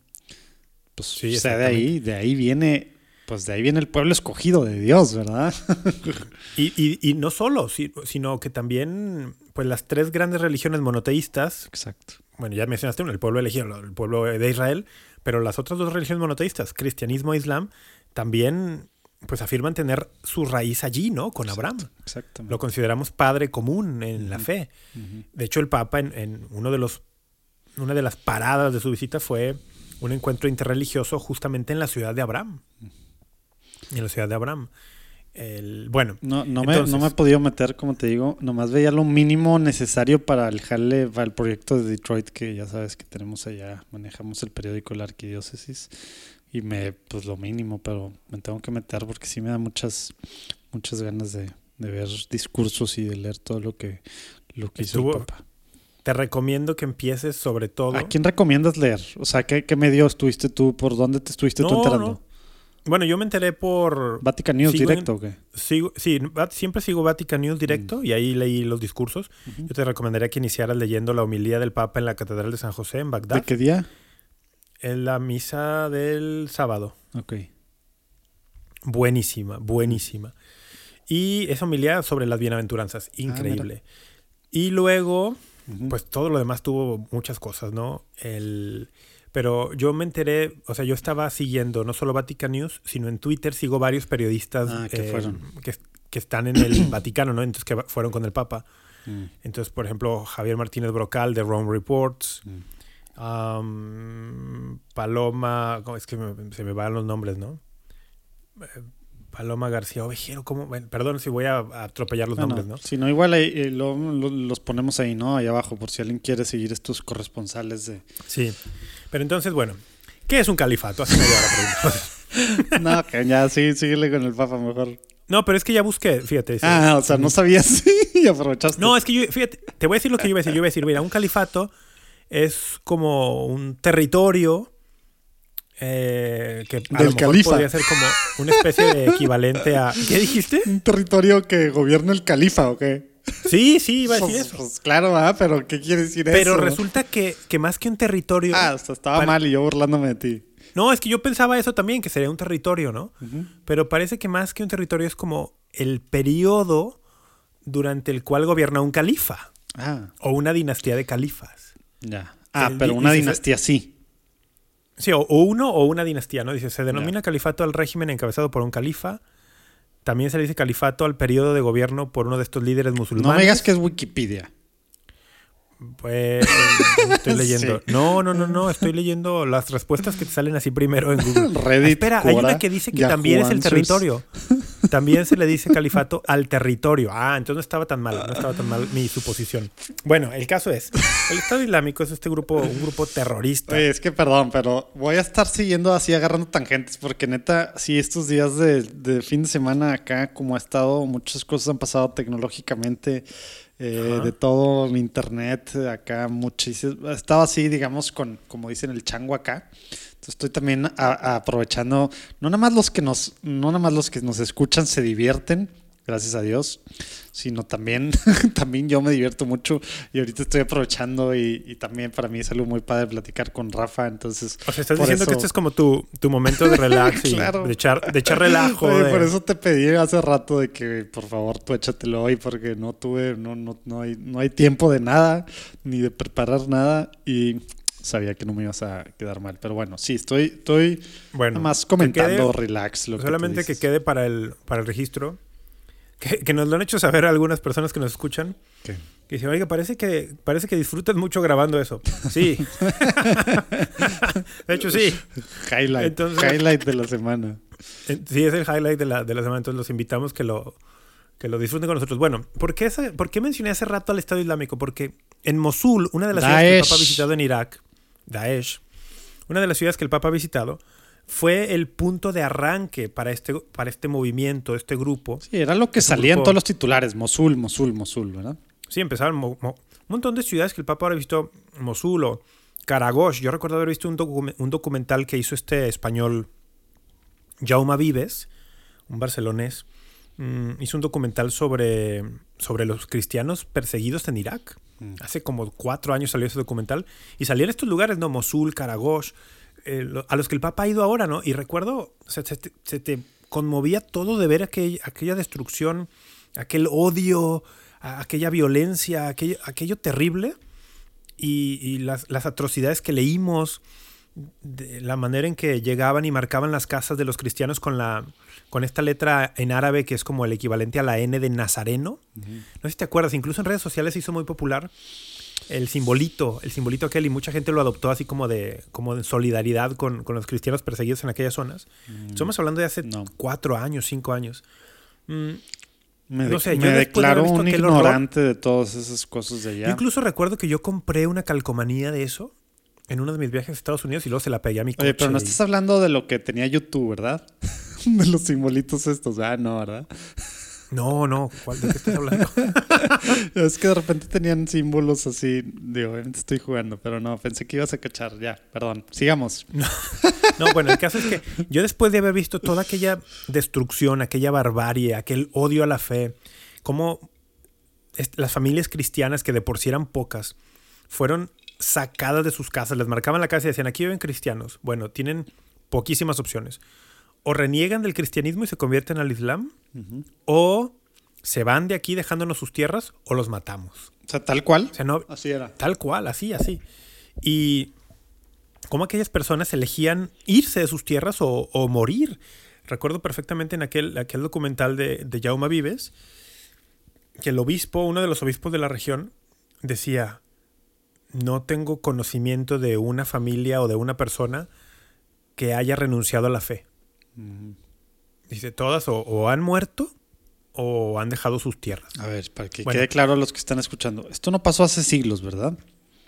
pues Sí, o sea, de ahí, de ahí viene, pues de ahí viene el pueblo escogido de Dios, ¿verdad? [LAUGHS] Y, y- y no solo, si- sino que también, pues las tres grandes religiones monoteístas, Exacto. bueno, ya mencionaste uno, el pueblo elegido, el pueblo de Israel, pero las otras dos religiones monoteístas, cristianismo e islam, también pues afirman tener su raíz allí, ¿no? Con Abraham. Exactamente. Lo consideramos padre común en la fe. De hecho, el Papa en, en uno de los, una de las paradas de su visita fue un encuentro interreligioso justamente en la ciudad de Abraham. En la ciudad de Abraham. El, bueno, No, no, me, no me he podido meter, como te digo, nomás veía lo mínimo necesario para el jale, para el proyecto de Detroit, que ya sabes que tenemos allá, manejamos el periódico La Arquidiócesis, y me, pues lo mínimo, pero me tengo que meter porque sí me da muchas, muchas ganas de, de ver discursos y de leer todo lo que, lo que hizo el Papa. te recomiendo que empieces sobre todo. ¿A quién recomiendas leer? O sea, ¿qué, qué medio estuviste tú? ¿Por dónde te estuviste tú No, enterando? No. Bueno, yo me enteré por. Vatican News en- directo o qué? Sigo, sí, siempre sigo Vatican News directo y ahí leí los discursos. Yo te recomendaría que iniciaras leyendo la homilía del Papa en la Catedral de San José en ¿De Bagdad. qué día? En la misa del sábado. Ok. Buenísima, buenísima. Y esa homilía sobre las bienaventuranzas, increíble. y luego, pues todo lo demás tuvo muchas cosas, ¿no? El, pero yo me enteré, o sea, yo estaba siguiendo no solo Vatican News, sino en Twitter sigo varios periodistas Ah, ¿qué eh, fueron? que, que están en el [COUGHS] Vaticano, ¿no? Entonces que fueron con el Papa. Mm, Entonces, por ejemplo, Javier Martínez Brocal de Rome Reports, mm. Paloma, ¿cómo es que me- se me van los nombres, ¿no? Paloma García Ovejero, ¿cómo? Bueno, perdón si voy a, a atropellar los nombres, ¿no? Si no, igual eh, lo- lo- los ponemos ahí, ¿no? Ahí abajo, por si alguien quiere seguir estos corresponsales de... Sí. Pero entonces, bueno, ¿qué es un califato? Hace media hora preguntamos. [LAUGHS] no, que ya sí, síguele con el Papa mejor. No, pero es que ya busqué, fíjate. Ah, o sea, no sabías [LAUGHS] y aprovechaste. No, es que yo, fíjate, te voy a decir lo que yo iba a decir. Yo iba a decir, mira, un califato es como un territorio eh, que a Del lo mejor podría ser como una especie de equivalente a... [LAUGHS] ¿Qué dijiste? Un territorio que gobierna el califa, ¿o qué? Sí, sí, iba a decir Pues, eso. pues, claro, ah, pero ¿qué quiere decir eso? Pero resulta que, que más que un territorio... Ah, o sea, estaba Para- mal y yo burlándome de ti. No, es que yo pensaba eso también, que sería un territorio, ¿no? Pero parece que más que un territorio es como el periodo durante el cual gobierna un califa. Ah, o una dinastía de califas. ya. Ah, El pero una dinastía sí. Sí, o, o uno o una dinastía, ¿no? Dice, se denomina califato al régimen encabezado por un califa. También se le dice califato al periodo de gobierno por uno de estos líderes musulmanes. No me digas que es Wikipedia. Pues estoy [LAUGHS] leyendo. Sí. No, no, no, no. Estoy leyendo las respuestas que te salen así primero en Google. [LAUGHS] Reddit, Espera, hay una que dice que Yahoo también es el territorio. [LAUGHS] También se le dice califato al territorio. Ah, entonces no estaba tan mal, no estaba tan mal mi suposición. Bueno, el caso es, el Estado Islámico es este grupo, un grupo terrorista. Oye, es que perdón, pero voy a estar siguiendo así agarrando tangentes porque neta, sí, estos días de, de fin de semana acá, como ha estado, muchas cosas han pasado tecnológicamente, eh, de todo, en internet, acá muchísimo. Estaba así, digamos, con, como dicen, el chango acá. Estoy también a- a- aprovechando, no nada más los que nos, no nada más los que nos escuchan se divierten, gracias a Dios, sino también, [LAUGHS] también yo me divierto mucho y ahorita estoy aprovechando y, y también para mí es algo muy padre platicar con Rafa, entonces... O sea, estás diciendo que este es como tu, tu momento de relax y [LAUGHS] Claro. de, echar, de echar relajo. Oye, de- por eso te pedí hace rato de que por favor tú échatelo hoy porque no tuve, no, no, no, hay, no hay tiempo de nada, ni de preparar nada y sabía que no me ibas a quedar mal. Pero bueno, sí, estoy, estoy bueno, nada más que comentando, quede- relax. Lo solamente que, que, quede para el, para el registro. Que, que nos lo han hecho saber algunas personas que nos escuchan. ¿Qué? Que dicen, oiga, parece que, parece que disfrutas mucho grabando eso. Sí. [LAUGHS] de hecho, sí. Highlight, Entonces- highlight de la semana. Sí, es el highlight de la, de la semana. Entonces los invitamos que lo, que lo disfruten con nosotros. Bueno, ¿por qué, esa- ¿por qué mencioné hace rato al Estado Islámico? Porque en Mosul, una de las ciudades que el Daesh. Papa ha visitado en Irak, Daesh, una de las ciudades que el Papa ha visitado, fue el punto de arranque para este, para este movimiento, este grupo. Sí, era lo que un salía en grupo- todos los titulares. Mosul, Mosul, Mosul, ¿verdad? Sí, empezaron mo- mo- un montón de ciudades que el Papa ahora visto, Mosul o Karagosh. Yo recuerdo haber visto un, docu- un documental que hizo este español Jaume Vives, un barcelonés. Mm, hizo un documental sobre, sobre los cristianos perseguidos en Irak. Mm. Hace como cuatro años salió ese documental. Y salían estos lugares, ¿no? Mosul, Karagosh, eh, a los que el Papa ha ido ahora, ¿no? Y recuerdo, se, te, conmovía todo de ver aquel- aquella destrucción, aquel odio, aquella violencia, aquello, aquello terrible y, y las, las atrocidades que leímos, de la manera en que llegaban y marcaban las casas de los cristianos con, la, con esta letra en árabe que es como el equivalente a la N de Nazareno. No sé si te acuerdas, incluso en redes sociales se hizo muy popular el simbolito, el simbolito aquel, y mucha gente lo adoptó así como de, como de solidaridad con, con los cristianos perseguidos en aquellas zonas. Estamos hablando de hace No. cuatro años, cinco años. Mm, Me, No de- sé, me después de declaro un horror- ignorante de todas esas cosas de Yo allá. incluso recuerdo que yo compré una calcomanía de eso en uno de mis viajes a Estados Unidos y luego se la pegué a mi coche. Oye, pero no estás hablando de lo que tenía YouTube, ¿verdad? [LAUGHS] de los simbolitos estos. Ah, no, ¿verdad? No, no, ¿cuál de qué estás hablando? [LAUGHS] Es que de repente tenían símbolos así. Digo, obviamente estoy jugando, pero no, pensé que ibas a cachar. Ya, perdón. Sigamos. No, bueno, el caso es que yo después de haber visto toda aquella destrucción, aquella barbarie, aquel odio a la fe, cómo las familias cristianas, que de por sí eran pocas, fueron sacadas de sus casas, les marcaban la casa y decían, aquí viven cristianos. Bueno, tienen poquísimas opciones. O reniegan del cristianismo y se convierten al Islam, o se van de aquí dejándonos sus tierras, o los matamos. O sea, tal cual. O sea, no, Así era. Tal cual, así, así. Y cómo aquellas personas elegían irse de sus tierras o, o morir. Recuerdo perfectamente en aquel, aquel documental de, de Vives que el obispo, uno de los obispos de la región, decía, no tengo conocimiento de una familia o de una persona que haya renunciado a la fe. Dice, todas o, o han muerto o han dejado sus tierras. A ver, para que Bueno. quede claro a los que están escuchando. Esto no pasó hace siglos, ¿verdad?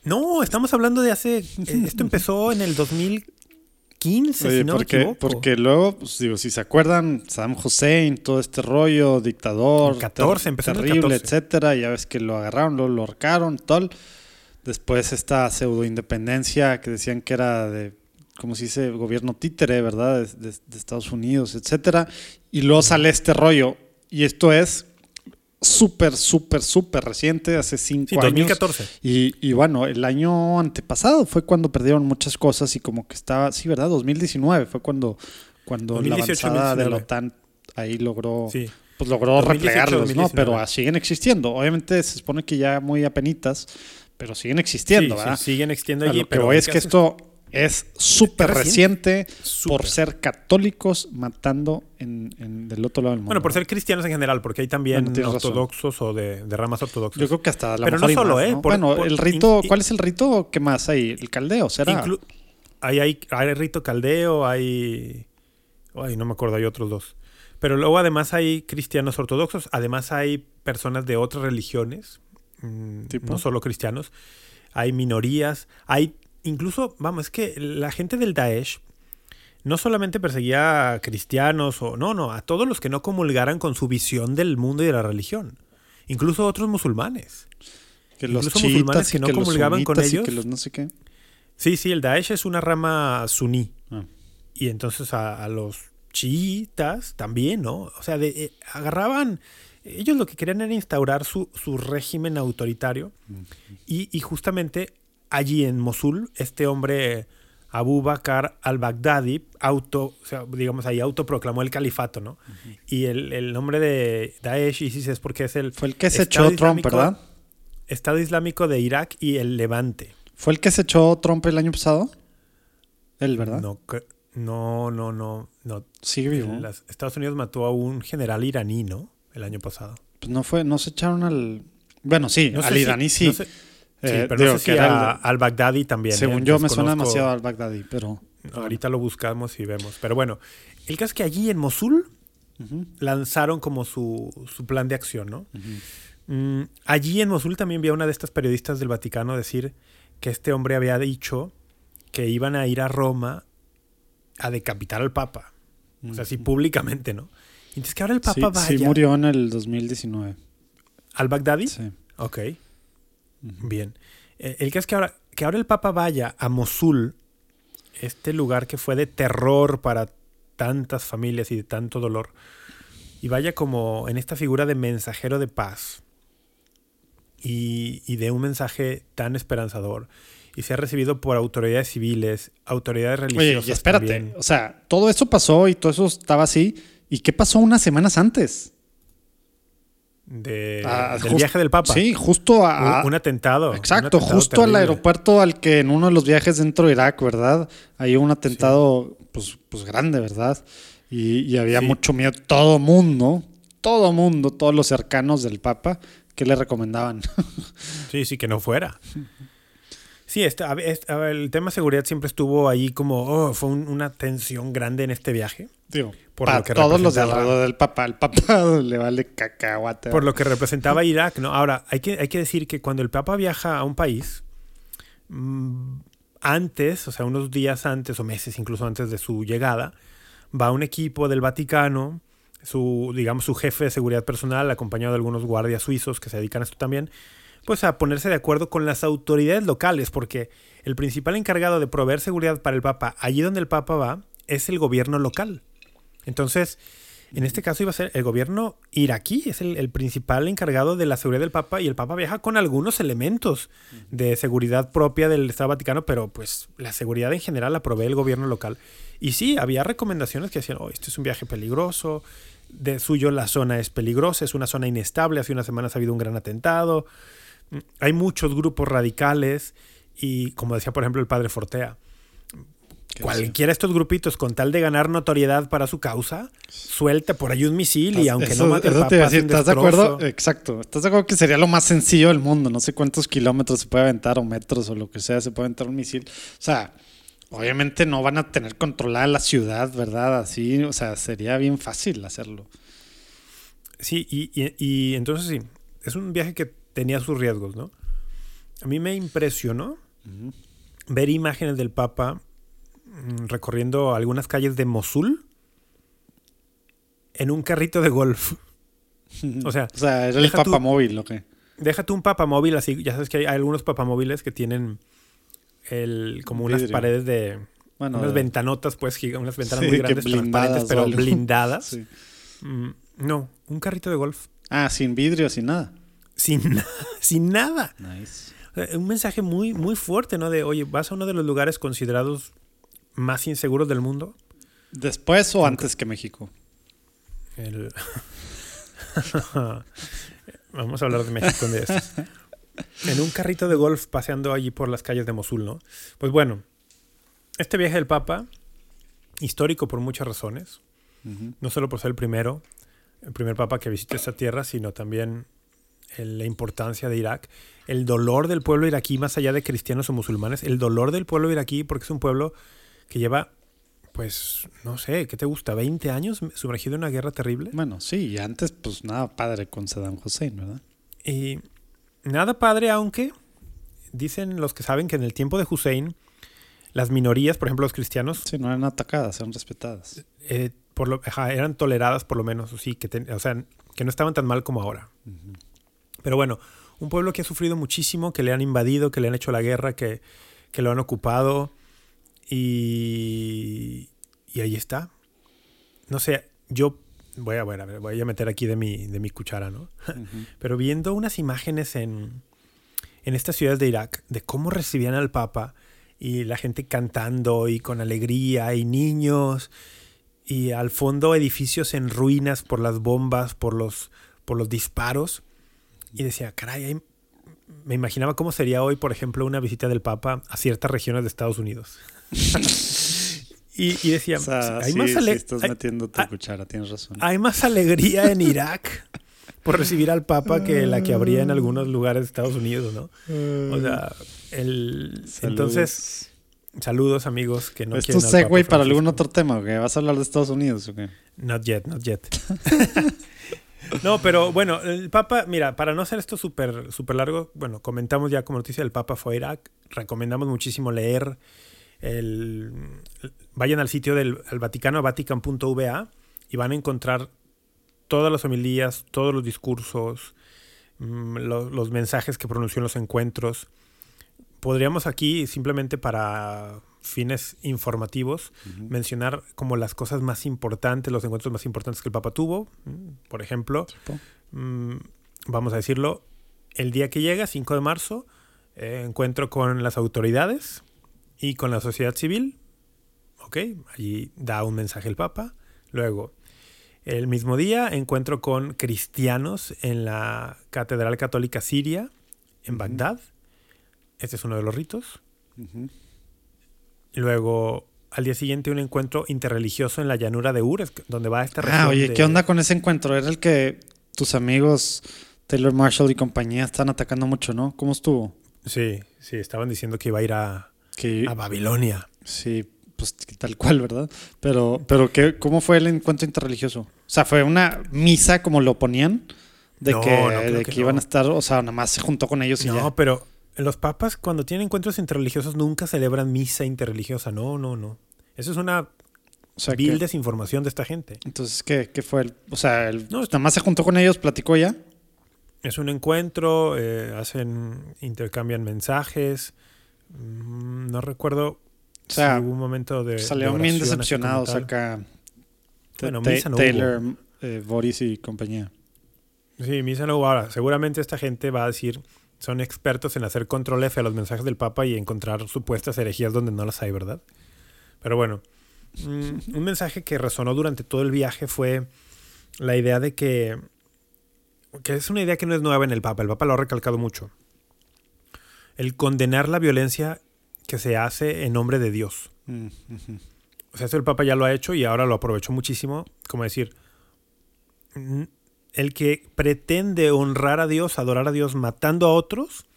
No, estamos hablando de hace. eh, [LAUGHS] Esto empezó en el 2015, Oye, si no porque, me equivoco. porque luego, pues, digo, si se acuerdan, Saddam Hussein, todo este rollo, dictador, El 14, ter- empezó en el terrible, 14. etcétera, ya ves que lo agarraron, lo, lo ahorcaron, tal. Después esta pseudo independencia que decían que era de, como se dice, gobierno títere, ¿verdad? De, de- de Estados Unidos, etcétera. Y luego sale este rollo. Y esto es súper, súper, súper reciente, hace cinco Sí, años. 2014. Y, y bueno, el año antepasado fue cuando perdieron muchas cosas y como que estaba, sí, ¿verdad? 2019 fue cuando, cuando 2018, la avanzada de la 2019. OTAN ahí logró Sí. pues logró 2018, replegarlos, ¿no? 2019. Pero ah, siguen existiendo. Obviamente se supone que ya muy apenitas, pero siguen existiendo, Sí, sí, ¿verdad? siguen existiendo A que pero voy es que esto es súper reciente por ser católicos matando en, en- del otro lado del mundo. Bueno, por ser cristianos en general, porque hay también Bueno, tienes razón. ortodoxos o de, de ramas ortodoxas. Yo creo que hasta la Pero no solo, más, ¿eh? ¿no? Por- bueno, por- el rito, in- ¿cuál es el rito? ¿Qué más hay? ¿El caldeo será? Hay, hay, hay rito caldeo, hay... Ay, no me acuerdo, hay otros dos. Pero luego además hay cristianos ortodoxos, además hay personas de otras religiones, ¿Tipo? no solo cristianos, hay minorías, hay incluso, vamos, es que la gente del Daesh no solamente perseguía a cristianos o no, no, a todos los que no comulgaran con su visión del mundo y de la religión, incluso otros musulmanes. que los incluso musulmanes chiitas que no que los comulgaban con ellos. que los no sé qué. Sí, sí, el Daesh es una rama suní. Ah. Y entonces a, a los chiitas también, ¿no? O sea, de, eh, agarraban. Ellos lo que querían era instaurar su, su régimen autoritario. Y, y justamente allí en Mosul, este hombre, Abu Bakr al-Baghdadi, auto, o sea, digamos ahí, autoproclamó el califato, ¿no? Y el, el nombre de Daesh, ISIS, es porque es el Fue el que se echó Trump, ¿verdad? Estado Islámico de Irak y el Levante. ¿Fue el que se echó Trump el año pasado? Él, ¿verdad? No, no, no, no, no. Sigue vivo. Las- Estados Unidos mató a un general iraní, ¿no? El año pasado. Pues no fue, no se echaron al. Bueno, sí, No al si- iraní sí. no sé- sí, Eh, pero digo, no sé que si a- al Baghdadi también. el- ¿eh? según yo me suena demasiado al Baghdadi, pero. Ahorita lo buscamos y vemos. Pero bueno, el caso es que allí en Mosul lanzaron como su, su plan de acción, ¿no? Mm, allí en Mosul también vi a una de estas periodistas del Vaticano decir que este hombre había dicho que iban a ir a Roma a decapitar al Papa. O sea, así públicamente, ¿no? Entonces que ahora el Papa Sí, vaya sí murió en el 2019. al Baghdadi. Sí. Ok. Bien. Eh, el que es que ahora, que ahora el Papa vaya a Mosul, este lugar que fue de terror para tantas familias y de tanto dolor, y vaya como en esta figura de mensajero de paz y, y de un mensaje tan esperanzador, y sea recibido por autoridades civiles, autoridades Oye, religiosas. y espérate, también. o sea, todo eso pasó y todo eso estaba así. ¿Y qué pasó unas semanas antes? de, Ah, del just- viaje del Papa. Sí, justo a. Un, un atentado. un Exacto, atentado justo al aeropuerto al que en uno de los viajes dentro de Irak, ¿verdad? Hay un atentado, pues, pues grande, ¿verdad? Y, y había Sí. mucho miedo. Todo mundo, todo mundo, todos los cercanos del Papa, que le recomendaban? Sí, sí, que no fuera. Sí, el tema seguridad siempre estuvo ahí como, oh, fue un- una tensión grande en este viaje, Digo, Por para lo que todos los de alrededor del Papa. Al Papa [LAUGHS] le vale cacahuate. por lo que representaba Irak, ¿no? Ahora, hay que, hay que decir que cuando el Papa viaja a un país, mm, antes, o sea, unos días antes o meses incluso antes de su llegada, va un equipo del Vaticano, su, digamos, su jefe de seguridad personal, acompañado de algunos guardias suizos que se dedican a esto también, pues a ponerse de acuerdo con las autoridades locales, porque el principal encargado de proveer seguridad para el Papa, allí donde el Papa va, es el gobierno local. Entonces, en este caso iba a ser el gobierno iraquí, es el, principal encargado de la seguridad del Papa y el Papa viaja con algunos elementos de seguridad propia del Estado Vaticano, pero pues la seguridad en general la provee el gobierno local. Y sí, había recomendaciones que decían, oh, este es un viaje peligroso, de suyo la zona es peligrosa, es una zona inestable, hace unas semanas ha habido un gran atentado, Mm, hay muchos grupos radicales y como decía por ejemplo el padre Fortea, cualquiera de estos grupitos con tal de ganar notoriedad para su causa, suelta por ahí un misil y aunque Eso- no mate eso te iba a decir, ¿estás de acuerdo? Exacto. ¿Estás de acuerdo que sería lo más sencillo del mundo? No sé cuántos kilómetros se puede aventar o metros o lo que sea, se puede aventar un misil. O sea, obviamente no van a tener controlada la ciudad, ¿verdad? Así, o sea, sería bien fácil hacerlo. Sí, y, y- y entonces sí, es un viaje que tenía sus riesgos, ¿no? A mí me impresionó ver imágenes del Papa recorriendo algunas calles de Mosul en un carrito de golf. [LAUGHS] O sea, O sea, era el papamóvil, ¿o qué? déjate un papamóvil así, ya sabes que hay, hay algunos papamóviles que tienen el, como unas Vidrio. paredes de... Bueno, unas de- ventanotas, pues, unas ventanas Sí, muy grandes, transparentes, pero algo. [LAUGHS] blindadas. sí. Mm, no, un carrito de golf. Ah, sin vidrio, sin nada. Sin, [LAUGHS] na- sin nada. Nice. O sea, Un mensaje muy, muy fuerte, ¿no? De, oye, vas a uno de los lugares considerados más inseguros del mundo. ¿Después o antes que México? El- [LAUGHS] Vamos a hablar de México eso. En un carrito de golf paseando allí por las calles de Mosul, ¿no? Pues bueno, este viaje del Papa, histórico por muchas razones, no solo por ser el primero, el primer Papa que visitó esta tierra, sino también la importancia de Irak, el dolor del pueblo iraquí, más allá de cristianos o musulmanes, el dolor del pueblo iraquí, porque es un pueblo que lleva, pues, no sé, ¿qué te gusta? ¿20 años sumergido en una guerra terrible? Bueno, sí, y antes, pues nada padre con Saddam Hussein, ¿verdad? Y nada padre, aunque dicen los que saben que en el tiempo de Hussein, las minorías, por ejemplo los cristianos... Sí, no eran atacadas, eran respetadas. Eh, por lo, eran toleradas por lo menos, sí, que o sea, que no estaban tan mal como ahora. Pero bueno, un pueblo que ha sufrido muchísimo, que le han invadido, que le han hecho la guerra, que, que lo han ocupado. Y, y ahí está. No sé, yo voy a, ver, voy a meter aquí de mi, de mi cuchara, ¿no? [LAUGHS] Pero viendo unas imágenes en, en estas ciudades de Irak, de cómo recibían al Papa y la gente cantando y con alegría y niños y al fondo edificios en ruinas por las bombas, por los, por los disparos. Y decía, caray, me imaginaba cómo sería hoy, por ejemplo, una visita del Papa a ciertas regiones de Estados Unidos. Y, decía, hay más estás metiendo tu cuchara, tienes razón. Hay más alegría en Irak por recibir al Papa que la que habría en algunos lugares de Estados Unidos, ¿no? O sea, el, entonces Saludos, amigos, que no ¿Es tu segue para algún otro tema? ¿que ¿Vas a hablar de Estados Unidos o qué? Not yet, not yet. [LAUGHS] no, pero bueno, el Papa, mira, para no hacer esto súper super largo, bueno, comentamos ya como noticia, el Papa fue a Irak. Recomendamos muchísimo leer el... Vayan al sitio del Vaticano, vatican.va, y van a encontrar todas las homilías, todos los discursos, mm, los, los mensajes que pronunció en los encuentros. Podríamos aquí simplemente para fines informativos mencionar como las cosas más importantes, los encuentros más importantes que el Papa tuvo. Por ejemplo, mm, vamos a decirlo, el día que llega, 5 de marzo, eh, encuentro con las autoridades y con la sociedad civil. ¿Ok? Allí da un mensaje el Papa. Luego, el mismo día, encuentro con cristianos en la Catedral Católica Siria, en Bagdad. Este es uno de los ritos. Luego, al día siguiente, un encuentro interreligioso en la llanura de Ur, donde va esta región. Ah, oye, ¿qué onda con ese encuentro? Era el que tus amigos Taylor Marshall y compañía están atacando mucho, ¿no? ¿Cómo estuvo? Sí, sí, estaban diciendo que iba a ir a, a Babilonia. Sí, pues tal cual, ¿verdad? Pero, pero ¿qué, ¿cómo fue el encuentro interreligioso? O sea, ¿fue una misa como lo ponían? De que, que, iban a estar, o sea, nada más se juntó con ellos y no, pero los papas cuando tienen encuentros interreligiosos nunca celebran misa interreligiosa. No, no, no. Eso es una o vil desinformación de esta gente. Entonces, ¿qué, qué fue? El, o sea, el, no, nada más se juntó con ellos, platicó ya. Es un encuentro, eh, hacen, intercambian mensajes. Mm, no recuerdo o sea, si hubo un momento de. Salieron bien decepcionados acá. Bueno, misa no Taylor, eh, Boris y compañía. Sí, misa no hubo. Ahora, seguramente esta gente va a decir son expertos en hacer control F a los mensajes del Papa y encontrar supuestas herejías donde no las hay, ¿verdad? Pero bueno, mm, un mensaje que resonó durante todo el viaje fue la idea de que, que es una idea que no es nueva en el Papa, el Papa lo ha recalcado mucho, el condenar la violencia que se hace en nombre de Dios. Mm, o sea, eso el Papa ya lo ha hecho y ahora lo aprovechó muchísimo, como decir, el que pretende honrar a Dios, adorar a Dios matando a otros,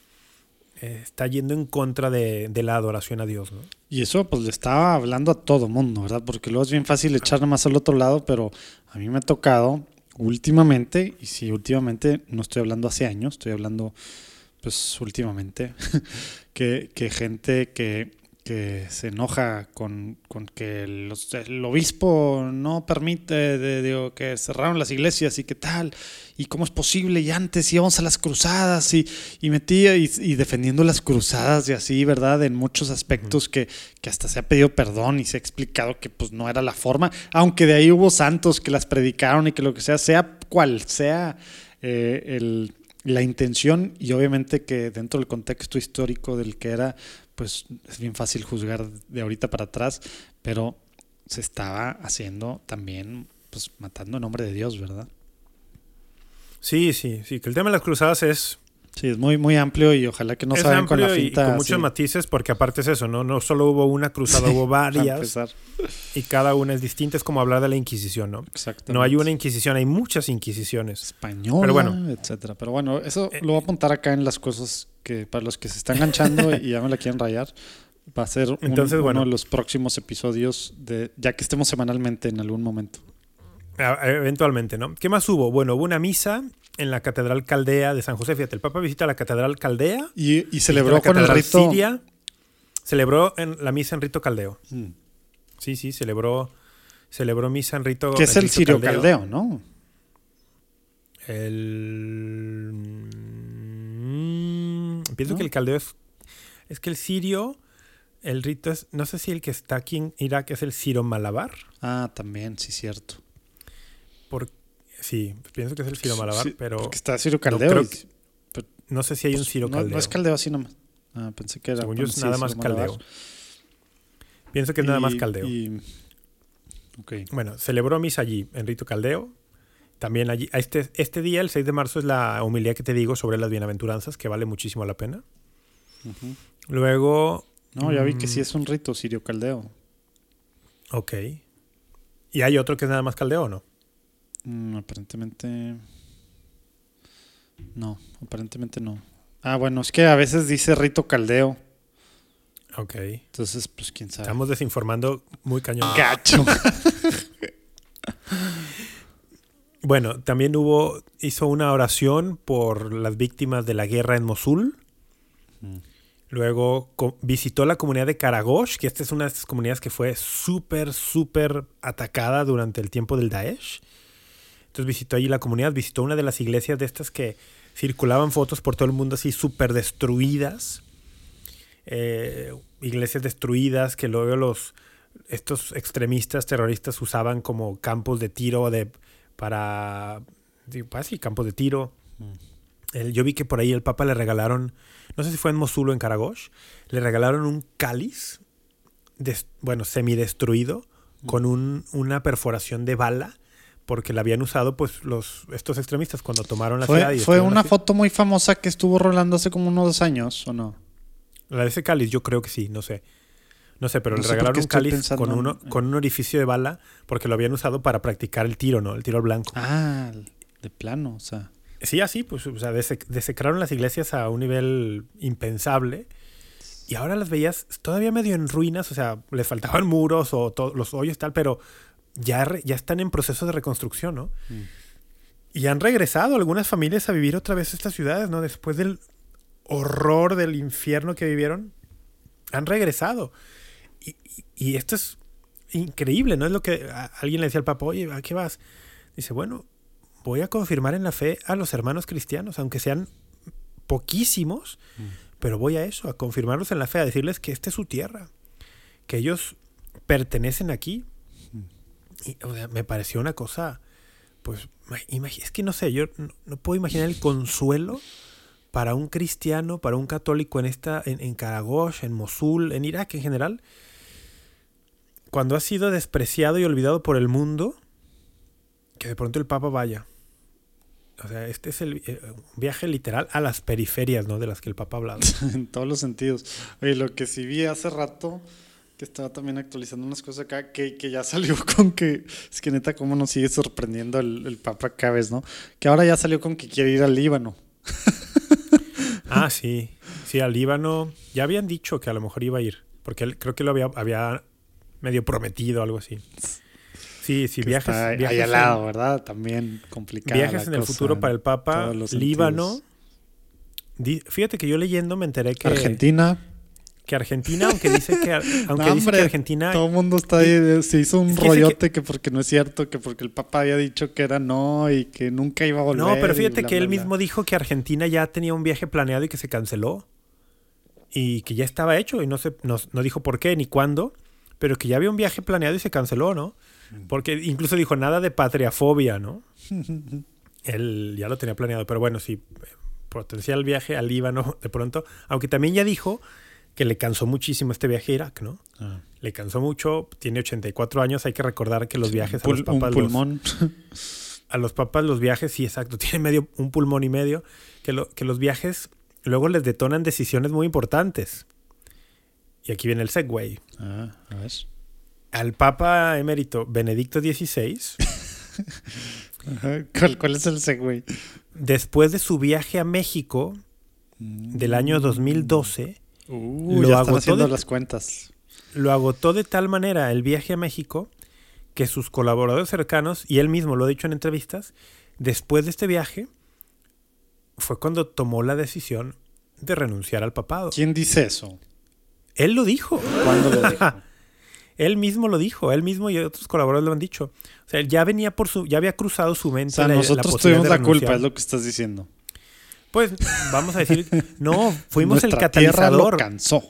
eh, está yendo en contra de, la adoración a Dios. ¿no? Y eso pues le estaba hablando a todo mundo, ¿verdad? Porque luego es bien fácil echar más al otro lado, pero a mí me ha tocado últimamente, y si últimamente no estoy hablando hace años, estoy hablando pues últimamente, [LAUGHS] que, que gente que que se enoja con, que el obispo no permite de, que cerraron las iglesias y qué tal, y cómo es posible, y antes íbamos a las cruzadas y, y metía y, defendiendo las cruzadas y así, ¿verdad? En muchos aspectos que, hasta se ha pedido perdón y se ha explicado que pues no era la forma, aunque de ahí hubo santos que las predicaron y que lo que sea, sea cual sea eh, el la intención y obviamente que dentro del contexto histórico del que era pues es bien fácil juzgar de ahorita para atrás, pero se estaba haciendo también, pues matando en nombre de Dios, ¿verdad? Sí, sí, sí, que el tema de las cruzadas es, Sí, es muy, muy amplio y ojalá que no es se vayan con la amplio y finta. con muchos matices, porque aparte es eso, ¿no? No solo hubo una cruzada, hubo [LAUGHS] varias y cada una es distinta. Es como hablar de la Inquisición, ¿no? Exactamente. No hay una Inquisición, hay muchas Inquisiciones. española, Pero bueno. etcétera. Pero bueno, eso Eh, lo voy a apuntar acá en las cosas que para los que se están enganchando y ya me la quieren rayar. Va a ser un- Entonces, uno de los próximos episodios de ya que estemos semanalmente en algún momento. Eventualmente, ¿no? ¿Qué más hubo? Bueno, hubo una misa en la Catedral Caldea de San José. Fíjate, el Papa visita la Catedral Caldea. Y, y celebró la con el rito. Siria. Celebró en la misa en rito caldeo. Mm. Sí, sí, celebró, celebró misa en rito Que es el sirio caldeo, ¿no? El. mm, pienso ¿No? que el caldeo es. Es que el sirio. El rito es. No sé si el que está aquí en Irak es el sirio malabar. Ah, también, sí, cierto. Por, sí, pienso que es el sirio malabar, Sí, pero Porque está no caldeo. que- no sé si hay un sirio no, caldeo. no es caldeo así nomás. Ah, pensé que era. Según yo es sí, nada más caldeo. Pienso que es nada más caldeo. y-. Bueno, celebró misa allí, en rito caldeo. También allí, a este, este día, el 6 de marzo, es la homilía que te digo sobre las bienaventuranzas, que vale muchísimo la pena. Luego, No, ya vi que sí Mm. es un rito sirio caldeo. ok. ¿Y hay otro que es nada más caldeo o no? Mm, aparentemente. No, aparentemente no. Ah, bueno, es que a veces dice rito caldeo. Ok. Entonces, pues quién sabe. Estamos desinformando muy cañón. gacho. [LAUGHS] Bueno, también hubo, hizo una oración por las víctimas de la guerra en Mosul. Mm. Luego visitó la comunidad de Karagosh, que esta es una de estas comunidades que fue súper, súper atacada durante el tiempo del Daesh. Entonces visitó allí la comunidad, visitó una de las iglesias de estas que circulaban fotos por todo el mundo así súper destruidas. Eh, iglesias destruidas que luego los estos extremistas terroristas usaban como campos de tiro de para digo, pues sí, campos de tiro. El- yo vi que por ahí el Papa le regalaron, no sé si fue en Mosul o en Karagosh, le regalaron un cáliz, des- bueno, semidestruido, con un- una perforación de bala, porque la habían usado pues los estos extremistas cuando tomaron la ciudad. Fue, y fue una foto muy famosa que estuvo rolando hace como unos dos años, ¿o no? La de ese cáliz, yo creo que sí, no sé. No sé, pero No le sé regalaron un cáliz con, uno, en- con un orificio de bala porque lo habían usado para practicar el tiro, ¿no? El tiro al blanco. Ah, de plano, o sea. Sí, así, pues, o sea, dese- desecraron las iglesias a un nivel impensable. Y ahora las veías todavía medio en ruinas, o sea, les faltaban muros o los hoyos y tal, pero ya, re- ya están en proceso de reconstrucción, ¿no? Mm. Y han regresado algunas familias a vivir otra vez estas ciudades, ¿no? Después del horror del infierno que vivieron, han regresado. Y, y- y esto es increíble, ¿no? Es lo que a- alguien le decía al Papa, oye, ¿a qué vas? Dice, bueno, voy a confirmar en la fe a los hermanos cristianos, aunque sean poquísimos, pero voy a eso, a confirmarlos en la fe, a decirles que esta es su tierra, que ellos pertenecen aquí. Me pareció una cosa, pues, es que no sé, yo no, puedo imaginar el consuelo para un cristiano, para un católico en esta, en, en Karagosh, en Mosul, en Irak en general, cuando ha sido despreciado y olvidado por el mundo, que de pronto el Papa vaya. O sea, este es el eh, viaje literal a las periferias, ¿no? De las que el Papa ha hablado. [LAUGHS] en todos los sentidos. Oye, lo que sí vi hace rato, que estaba también actualizando unas cosas acá, que, que ya [LAUGHS] salió con que, es que neta, cómo nos sigue sorprendiendo el, el Papa cada vez, ¿no? Que ahora ya salió con que quiere ir al Líbano. [LAUGHS] Ah, sí. Sí, al Líbano. Ya habían dicho que a lo mejor iba a ir. Porque él creo que lo había, había medio prometido, algo así. Sí, sí, que viajes. está ahí viajes al en- lado, ¿verdad? También complicado. Viajes en el futuro para el Papa, Líbano. Di- Fíjate que yo leyendo me enteré que Argentina. Que Argentina, aunque dice que, [LAUGHS] aunque No, dice hombre, que Argentina Todo el mundo está ahí, eh, se hizo un Es que rollote que... porque no es cierto, que porque el Papa había dicho que era no y que nunca iba a volver. No, pero fíjate bla, que bla, él bla. mismo dijo que Argentina ya tenía un viaje planeado y que se canceló. Y que ya estaba hecho y no, se, no, no dijo por qué ni cuándo, pero que ya había un viaje planeado y se canceló, ¿no? Mm. Porque incluso dijo nada de patriafobia, ¿no? [LAUGHS] él ya lo tenía planeado, pero bueno, sí, potencial viaje al Líbano de pronto, aunque también ya dijo que le cansó muchísimo este viaje a Irak, ¿no? Ah. Le cansó mucho, tiene 84 años, hay que recordar que los viajes a los un papas los- pulmón. [LAUGHS] a los papás los viajes, sí, exacto, [LAUGHS] tienen medio, un pulmón y medio, que, lo, que los viajes luego les detonan decisiones muy importantes. Y aquí viene el segue. Ah, a ver. Al Papa emérito Benedicto XVI, [LAUGHS] ¿Cuál, cuál es el segue? después de su viaje a México del año 2012, Uh, Lo ya están haciendo de- las cuentas. lo agotó de tal manera el viaje a México que sus colaboradores cercanos, y él mismo lo ha dicho en entrevistas, después de este viaje fue cuando tomó la decisión de renunciar al papado. ¿Quién dice eso? Él lo dijo. ¿Cuándo lo dijo? [LAUGHS] Él mismo lo dijo, él mismo y otros colaboradores lo han dicho. O sea, él ya venía por su, ya había cruzado su O mente. sea, la- nosotros tuvimos de la culpa, es lo que estás diciendo. Pues vamos a decir, no, fuimos el catalizador. lo cansó.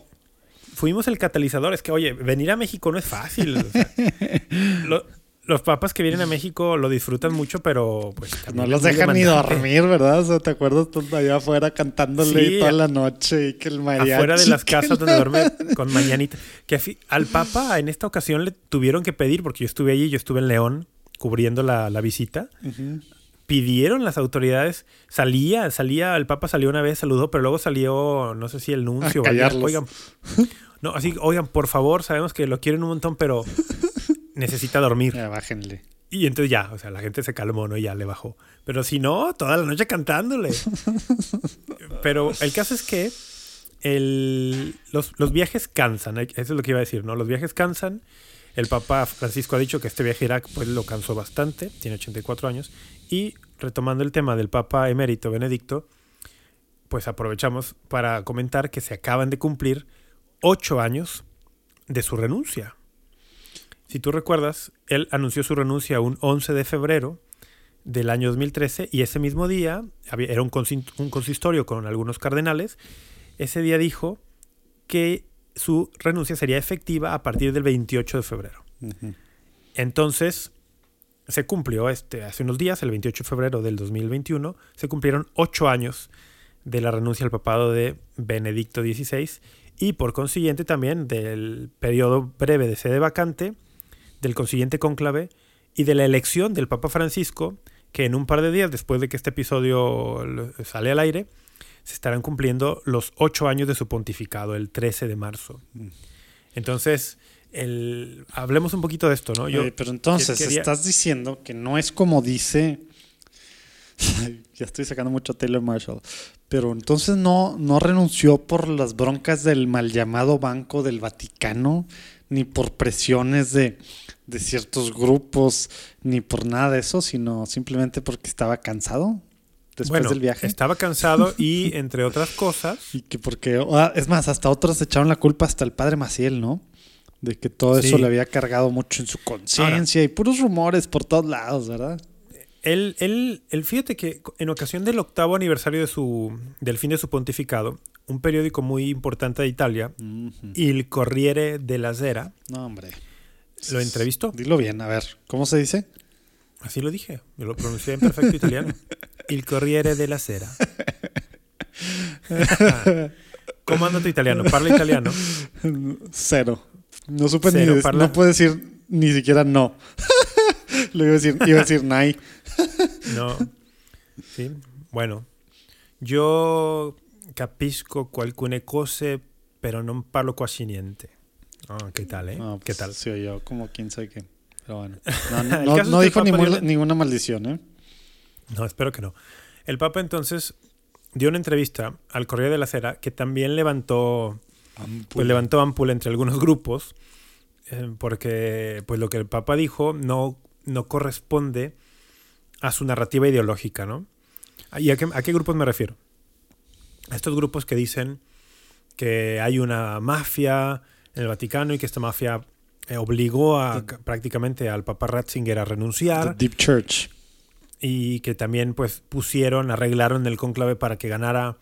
fuimos el catalizador. Es que, oye, venir a México no es fácil. o sea, [LAUGHS] lo- los papas que vienen a México lo disfrutan mucho, pero pues No los dejan ni dormir, ¿verdad? O sea, ¿te acuerdas tú allá afuera cantándole Sí, toda la noche y que el mariachi... Afuera de las casas la- donde duerme [LAUGHS] con mañanita. Que al Papa en esta ocasión le tuvieron que pedir, porque yo estuve allí, yo estuve en León cubriendo la, la visita. Pidieron las autoridades, salía, salía, el Papa salió una vez, saludó, pero luego salió, no sé si el nuncio. O. Oigan, no, así, oigan, por favor, sabemos que lo quieren un montón, pero [LAUGHS] necesita dormir. Ya, bájenle. Y entonces ya, o sea, la gente se calmó, ¿no? Y ya le bajó. Pero si no, toda la noche cantándole. [LAUGHS] Pero el caso es que el- los, los viajes cansan, eh, eso es lo que iba a decir, ¿no? Los viajes cansan. El Papa Francisco ha dicho que este viaje a Irak pues lo cansó bastante, tiene 84 años. Y retomando el tema del Papa emérito Benedicto, pues aprovechamos para comentar que se acaban de cumplir ocho años de su renuncia. Si tú recuerdas, él anunció su renuncia un 11 de febrero del año 2013 y ese mismo día, había- era un, consistorio con algunos cardenales, ese día dijo que su renuncia sería efectiva a partir del 28 de febrero. Entonces, se cumplió este, hace unos días, el 28 de febrero del 2021, se cumplieron ocho años de la renuncia al papado de Benedicto XVI y por consiguiente también del periodo breve de sede vacante, del consiguiente cónclave y de la elección del Papa Francisco, que en un par de días después de que este episodio sale al aire, se estarán cumpliendo los ocho años de su pontificado, el 13 de marzo. Mm. Entonces, el, hablemos un poquito de esto, ¿no? Yo, Oye, pero entonces quería- estás diciendo que no es como dice. [LAUGHS] ya estoy sacando mucho a Taylor Marshall. Pero entonces no, no renunció por las broncas del mal llamado Banco del Vaticano, ni por presiones de, de ciertos grupos, ni por nada de eso, sino simplemente porque estaba cansado después bueno, del viaje. estaba cansado y, [LAUGHS] entre otras cosas, Y que porque, ah, es más, hasta otros echaron la culpa hasta el padre Maciel, ¿no? De que todo eso le había cargado mucho en su conciencia y puros rumores por todos lados, ¿verdad? él, él, él, fíjate que en ocasión del octavo aniversario de su, del fin de su pontificado, un periódico muy importante de Italia. Il Corriere della Sera, No, hombre. lo entrevistó. Dilo bien, a ver, ¿cómo se dice? Así lo dije, yo lo pronuncié en perfecto italiano. [LAUGHS] Il Corriere della Sera. [LAUGHS] ¿Cómo anda tu italiano? ¿Parla italiano? Cero. No supe Cero, ni parla- no puedo decir ni siquiera no. [LAUGHS] Lo iba a decir, iba a decir nai. [LAUGHS] No. Sí. Bueno, yo capisco alcune cose, pero non parlo quasi niente. Ah, ¿Qué tal, eh? No, ¿Qué pues, tal? Sí, yo como quién sabe qué. Pero bueno. [LAUGHS] No, no, no- no dijo dio ninguna maldición, ¿eh? No, espero que no. El Papa entonces dio una entrevista al Correo de la Cera que también levantó, pues levantó ámpula entre algunos grupos, eh, porque pues lo que el Papa dijo no, no corresponde a su narrativa ideológica, ¿no? ¿Y a qué, a qué grupos me refiero? A estos grupos que dicen que hay una mafia en el Vaticano y que esta mafia eh, obligó a, prácticamente al Papa Ratzinger a renunciar The Deep Church. y que también pues pusieron, arreglaron el cónclave para que ganara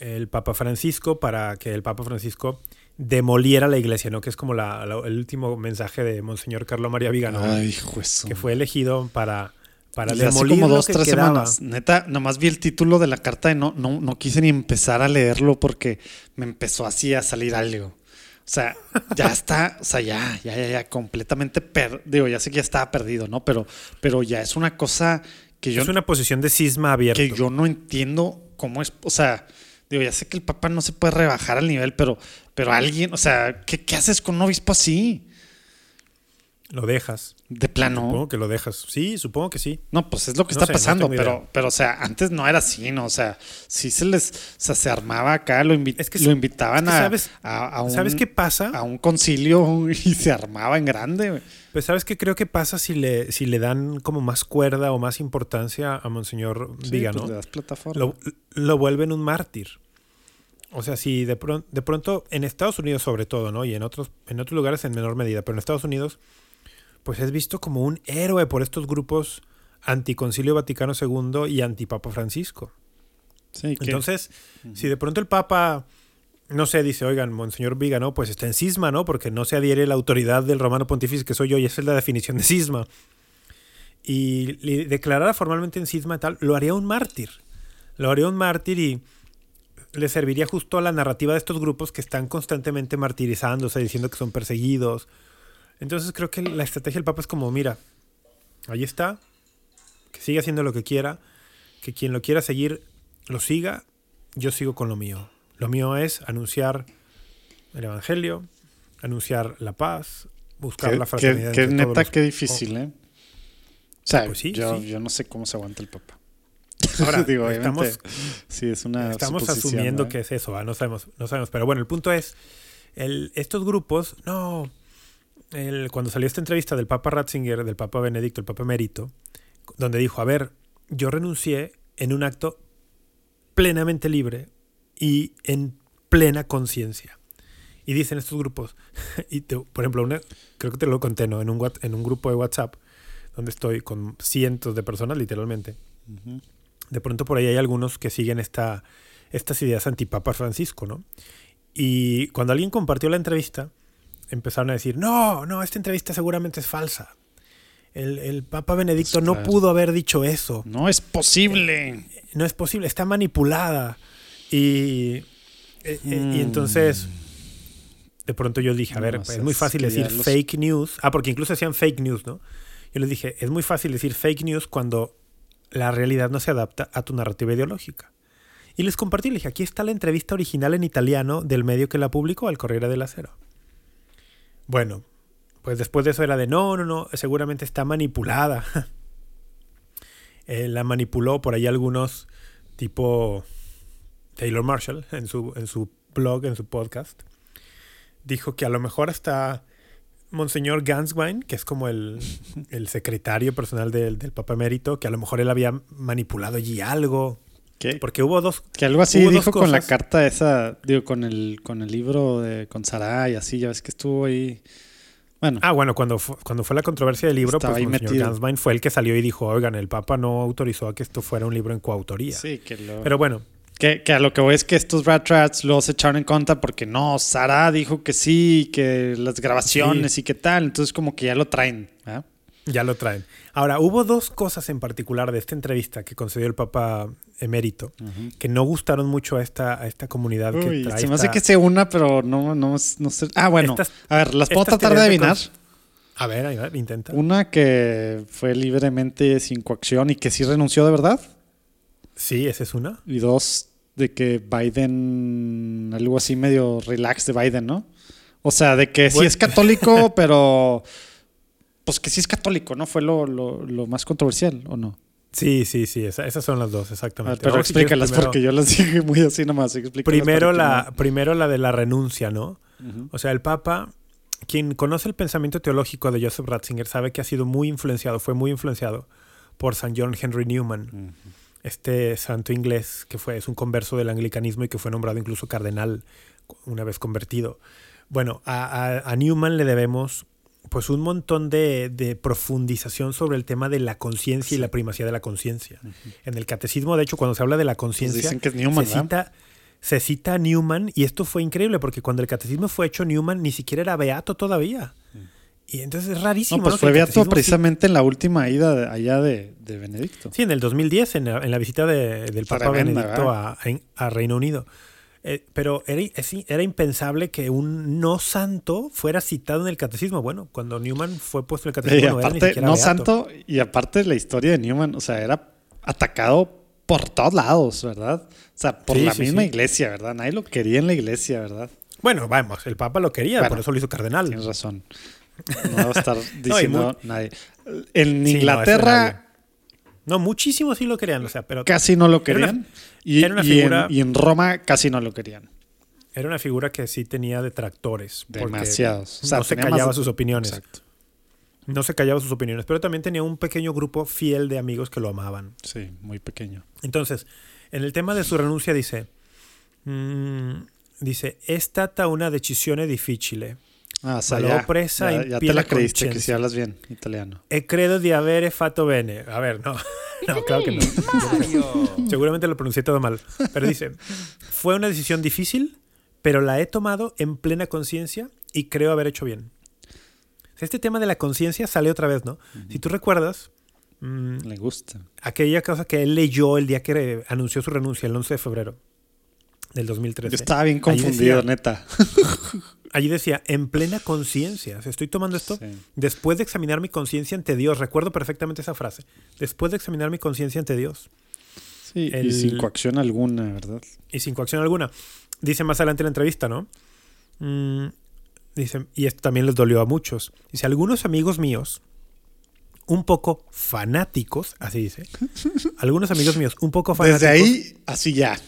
el Papa Francisco, para que el Papa Francisco demoliera la iglesia, ¿no? Que es como la- la- el último mensaje de Monseñor Carlo María Vigano, Ay, juez. que fue elegido para, para Desde hace demolir como lo dos, que tres quedaba. semanas. Neta, nomás vi el título de la carta y no, no, no quise ni empezar a leerlo porque me empezó así a salir algo. O sea, ya está, o sea, ya, ya, ya, ya completamente per, digo, ya sé que ya estaba perdido, ¿no? Pero, pero ya es una cosa que yo es una posición de cisma abierto. que yo no entiendo cómo es, o sea, digo, ya sé que el Papa no se puede rebajar al nivel, pero, pero alguien, o sea, ¿qué, qué haces con un obispo así? Lo dejas. De plano. Supongo que lo dejas. Sí, supongo que sí. No, pues es lo que No está sé, pasando, pero, pero, o sea, antes no era así, ¿no? O sea, sí se les, o sea, se armaba acá, lo, invi- Es que lo invitaban es que sabes- a, a un, ¿Sabes qué pasa? a un concilio [LAUGHS] y se armaba en grande, güey. Pues sabes qué creo que pasa si le, si le dan como más cuerda o más importancia a Monseñor Sí, Vigano. pues le das plataforma. lo, lo vuelven un mártir. O sea, si de, pron- de pronto en Estados Unidos sobre todo, ¿no? Y en otros, en otros lugares en menor medida, pero en Estados Unidos, pues es visto como un héroe por estos grupos anticoncilio Vaticano II y antipapa Francisco. Sí, Entonces, si de pronto el Papa, no sé, dice, oigan, Monseñor Vigano, pues está en cisma, ¿no? Porque no se adhiere la autoridad del romano pontífice que soy yo, y esa es la definición de cisma. Y le declarara formalmente en cisma y tal, lo haría un mártir. Lo haría un mártir y le serviría justo a la narrativa de estos grupos que están constantemente martirizándose, diciendo que son perseguidos. Entonces creo que la estrategia del Papa es como, mira, ahí está, que siga haciendo lo que quiera, que quien lo quiera seguir lo siga, yo sigo con lo mío. Lo mío es anunciar el Evangelio, anunciar la paz, buscar que, la fraternidad. que neta, los- qué difícil, ¿eh? O sea, Pues sí, yo, sí. yo no sé cómo se aguanta el Papa. Ahora, [LAUGHS] Digo, estamos, sí, es una estamos asumiendo ¿eh? que es eso, ¿va? no sabemos, no sabemos. Pero bueno, el punto es, el, estos grupos, no, el- cuando salió esta entrevista del Papa Ratzinger, del Papa Benedicto, el Papa Emérito, donde dijo, a ver, yo renuncié en un acto plenamente libre y en plena conciencia. Y dicen estos grupos, [LAUGHS] y te- por ejemplo, una, creo que te lo conté, ¿no? En un, wat- en un grupo de WhatsApp, donde estoy con cientos de personas, literalmente. De pronto por ahí hay algunos que siguen esta, estas ideas antipapa Francisco, ¿no? Y cuando alguien compartió la entrevista, empezaron a decir, no, no, esta entrevista seguramente es falsa. El, el Papa Benedicto Pues no pudo haber dicho eso. No es posible. No es posible, está manipulada. Y, eh, eh, y entonces, de pronto yo dije, a ver. No, pues, es muy fácil decir los- fake news. Ah, porque incluso hacían fake news, ¿no? Yo les dije, es muy fácil decir fake news cuando la realidad no se adapta a tu narrativa ideológica. Y les compartí, les dije, aquí está la entrevista original en italiano del medio que la publicó, al Corriere del Acero. Bueno, pues después de eso era de, no, no, no, seguramente está manipulada. [LAUGHS] Eh, la manipuló por ahí algunos, tipo Taylor Marshall, en su, en su blog, en su podcast. Dijo que a lo mejor hasta Monseñor Ganswein, que es como el, [LAUGHS] el secretario personal del, del Papa Emérito, que a lo mejor él había manipulado allí algo. ¿Qué? Porque hubo dos, Que algo así dijo con la carta esa, digo, con el, con el libro de con Sarai, así, ya ves que estuvo ahí. Bueno, Ah, bueno, cuando, fu- cuando fue la controversia del libro, pues Monseñor metido. Ganswein fue el que salió y dijo, oigan, el Papa no autorizó a que esto fuera un libro en coautoría. sí, que lo. Pero bueno, Que, que a lo que voy es que estos rat rats los echaron en contra porque no, Sara dijo que sí, que las grabaciones y qué tal, entonces como que ya lo traen. ¿ah? Ya lo traen. Ahora, hubo dos cosas en particular de esta entrevista que concedió el Papa Emérito que no gustaron mucho a esta, a esta comunidad que Uy, trae se me hace esta- que se una, pero no, no, no sé. Ah, bueno, Estas- a ver, las puedo tratar de adivinar. A ver, a ver, intenta. Una que fue libremente sin coacción y que sí renunció de verdad. Sí, esa es una. Y dos, de que Biden, algo así medio relax de Biden, ¿no? O sea, de que sí es católico, [LAUGHS] pero pues que sí es católico, ¿no? Fue lo, lo, lo más controversial, ¿o no? Sí, sí, sí, esa- esas son las dos, exactamente. pero si explícalas primero- porque yo las [LAUGHS] dije muy así nomás. Primero la, primero la de la renuncia, ¿no? O sea, el Papa, quien conoce el pensamiento teológico de Joseph Ratzinger, sabe que ha sido muy influenciado, fue muy influenciado por San John Henry Newman, este santo inglés que fue, es un converso del anglicanismo y que fue nombrado incluso cardenal una vez convertido. Bueno, a, a- a Newman le debemos pues un montón de, de profundización sobre el tema de la conciencia y la primacía de la conciencia. En el catecismo, de hecho, cuando se habla de la conciencia, se cita, se cita a Newman y esto fue increíble porque cuando el catecismo fue hecho Newman ni siquiera era beato todavía. Y entonces es rarísimo. No, pues fue beato catecismo sí- precisamente en la última ida de- allá de, de Benedicto. Sí, en el 2010, en la, en la visita de- del Papa Tremenda, Benedicto a, en- a Reino Unido. Eh, pero era, es- era impensable que un no santo fuera citado en el catecismo. Bueno, cuando Newman fue puesto en el Y catecismo, no era ni aparte, siquiera no beato. santo, y aparte la historia de Newman, o sea, era atacado por todos lados, ¿verdad? O sea, por Sí, la sí, misma sí. iglesia, ¿verdad? Nadie lo quería en la iglesia, ¿verdad? Bueno, vamos, el Papa lo quería, Bueno, por eso lo hizo cardenal. Tienes razón. No va a estar [LAUGHS] diciendo nadie. En Sí, no, eso Inglaterra nadie. No, muchísimos sí lo querían, o sea, pero casi no lo una- querían. y, era una y en- figura- y en Roma casi no lo querían. era una figura que sí tenía detractores. Demasiados. O sea, no se callaba más- sus opiniones. Exacto. No se callaba sus opiniones, pero también tenía un pequeño grupo fiel de amigos que lo amaban. Sí, muy pequeño. Entonces, en el tema de su renuncia dice, mm, dice, è stata una decisione difficile Ah, o sea, ya, presa ya, ya te la creíste que si hablas bien italiano. e credo di avere fatto bene. A ver, no, [LAUGHS] no, claro que no. Seguramente lo pronuncié todo mal. Pero dice, fue una decisión difícil, pero la he tomado en plena conciencia y creo haber hecho bien. Este tema de la conciencia sale otra vez, ¿no? Si tú recuerdas, mm, Le gusta. aquella cosa que él leyó el día que anunció su renuncia, el 11 de febrero del 2013. Yo estaba bien confundido, decía- neta. [LAUGHS] Allí decía, en plena conciencia. O sea, estoy tomando esto Sí. después de examinar mi conciencia ante Dios. Recuerdo perfectamente esa frase. Después de examinar mi conciencia ante Dios. Sí, y sin coacción alguna, ¿verdad? Y sin coacción alguna. Dice más adelante en la entrevista, ¿no? Mm, dice, y esto también les dolió a muchos. Dice, algunos amigos míos, un poco fanáticos, así dice. algunos amigos míos, un poco fanáticos. Desde ahí, así ya.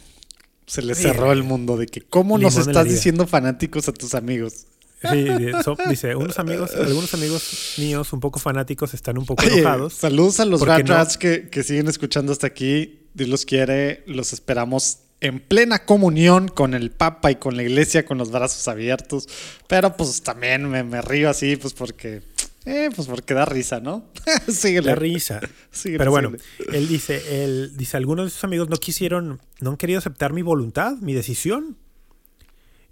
Se le cerró el mundo de que cómo nos Limón estás diciendo fanáticos a tus amigos. Sí, so- dice, unos amigos, algunos amigos míos, un poco fanáticos, están un poco Oye, enojados. saludos a los porque Rat no- Rats que, que siguen escuchando hasta aquí. Dios los quiere. Los esperamos en plena comunión con el Papa y con la iglesia, con los brazos abiertos. Pero pues también me, me río así, pues porque. Eh, pues porque da risa, ¿no? [LAUGHS] Síguele. La risa. Síguele, Pero bueno, síguele. él dice, él dice, algunos de sus amigos no quisieron, no han querido aceptar mi voluntad, mi decisión.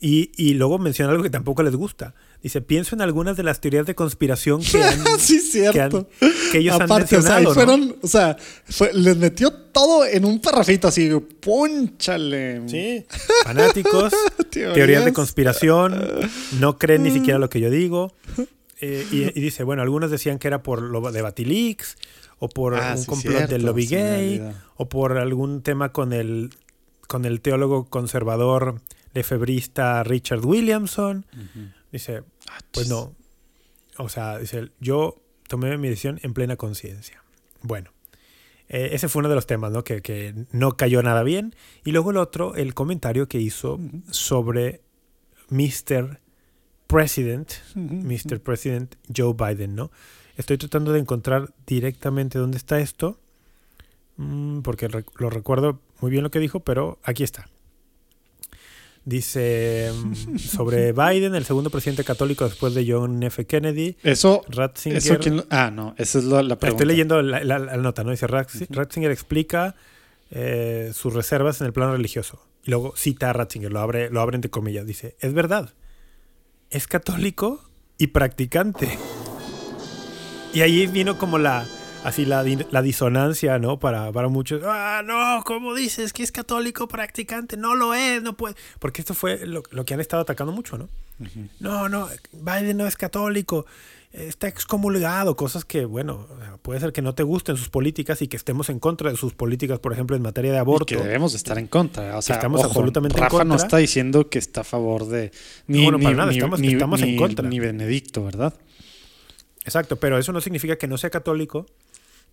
Y, y luego menciona algo que tampoco les gusta. Dice, pienso en algunas de las teorías de conspiración que han, [LAUGHS] sí, cierto. que han- que ellos han Aparte, o sea, ahí mencionado, ¿no? fueron, o sea, fue- les metió todo en un parrafito así, ponchale. Sí, fanáticos, [LAUGHS] Teorías. teorías de conspiración, no creen ni siquiera lo que yo digo. Eh, y, y dice, bueno, algunos decían que era por lo de Batilix, o por Ah, un sí, complot cierto, del lobby gay, o por algún tema con el, con el teólogo conservador lefebrista Richard Williamson. Dice, pues no. O sea, dice, yo tomé mi decisión en plena conciencia. Bueno, eh, ese fue uno de los temas, ¿no? Que, que no cayó nada bien. Y luego el otro, el comentario que hizo sobre Mr. President, Mr. President Joe Biden, ¿no? Estoy tratando de encontrar directamente dónde está esto, mm, porque lo recuerdo muy bien lo que dijo, pero aquí está. Dice mm, sobre [LAUGHS] Biden, el segundo presidente católico después de John F. Kennedy, Eso, Ratzinger. eso quién lo- Ah, no, esa es la, la pregunta. Estoy leyendo la, la- la nota, ¿no? Dice Ratz- Ratzinger explica eh, sus reservas en el plano religioso. Y luego cita a Ratzinger, lo abre, lo abre entre comillas. Dice, es verdad, es católico y practicante. Y ahí vino como la, así la, la disonancia, ¿no? Para, para muchos. Ah, no, ¿cómo dices que es católico practicante? No lo es, no puede. Porque esto fue lo, lo que han estado atacando mucho, ¿no? No, no, Biden no es católico, está excomulgado, cosas que, bueno, puede ser que no te gusten sus políticas y que estemos en contra de sus políticas, por ejemplo, en materia de Y aborto. que debemos de estar en contra. O sea, estamos ojo, absolutamente en Rafa no contra. está diciendo que está a favor de ni, No, no, para ni- nada, estamos- ni- estamos en contra. Ni Benedicto, ¿verdad? Exacto, pero eso no significa que no sea católico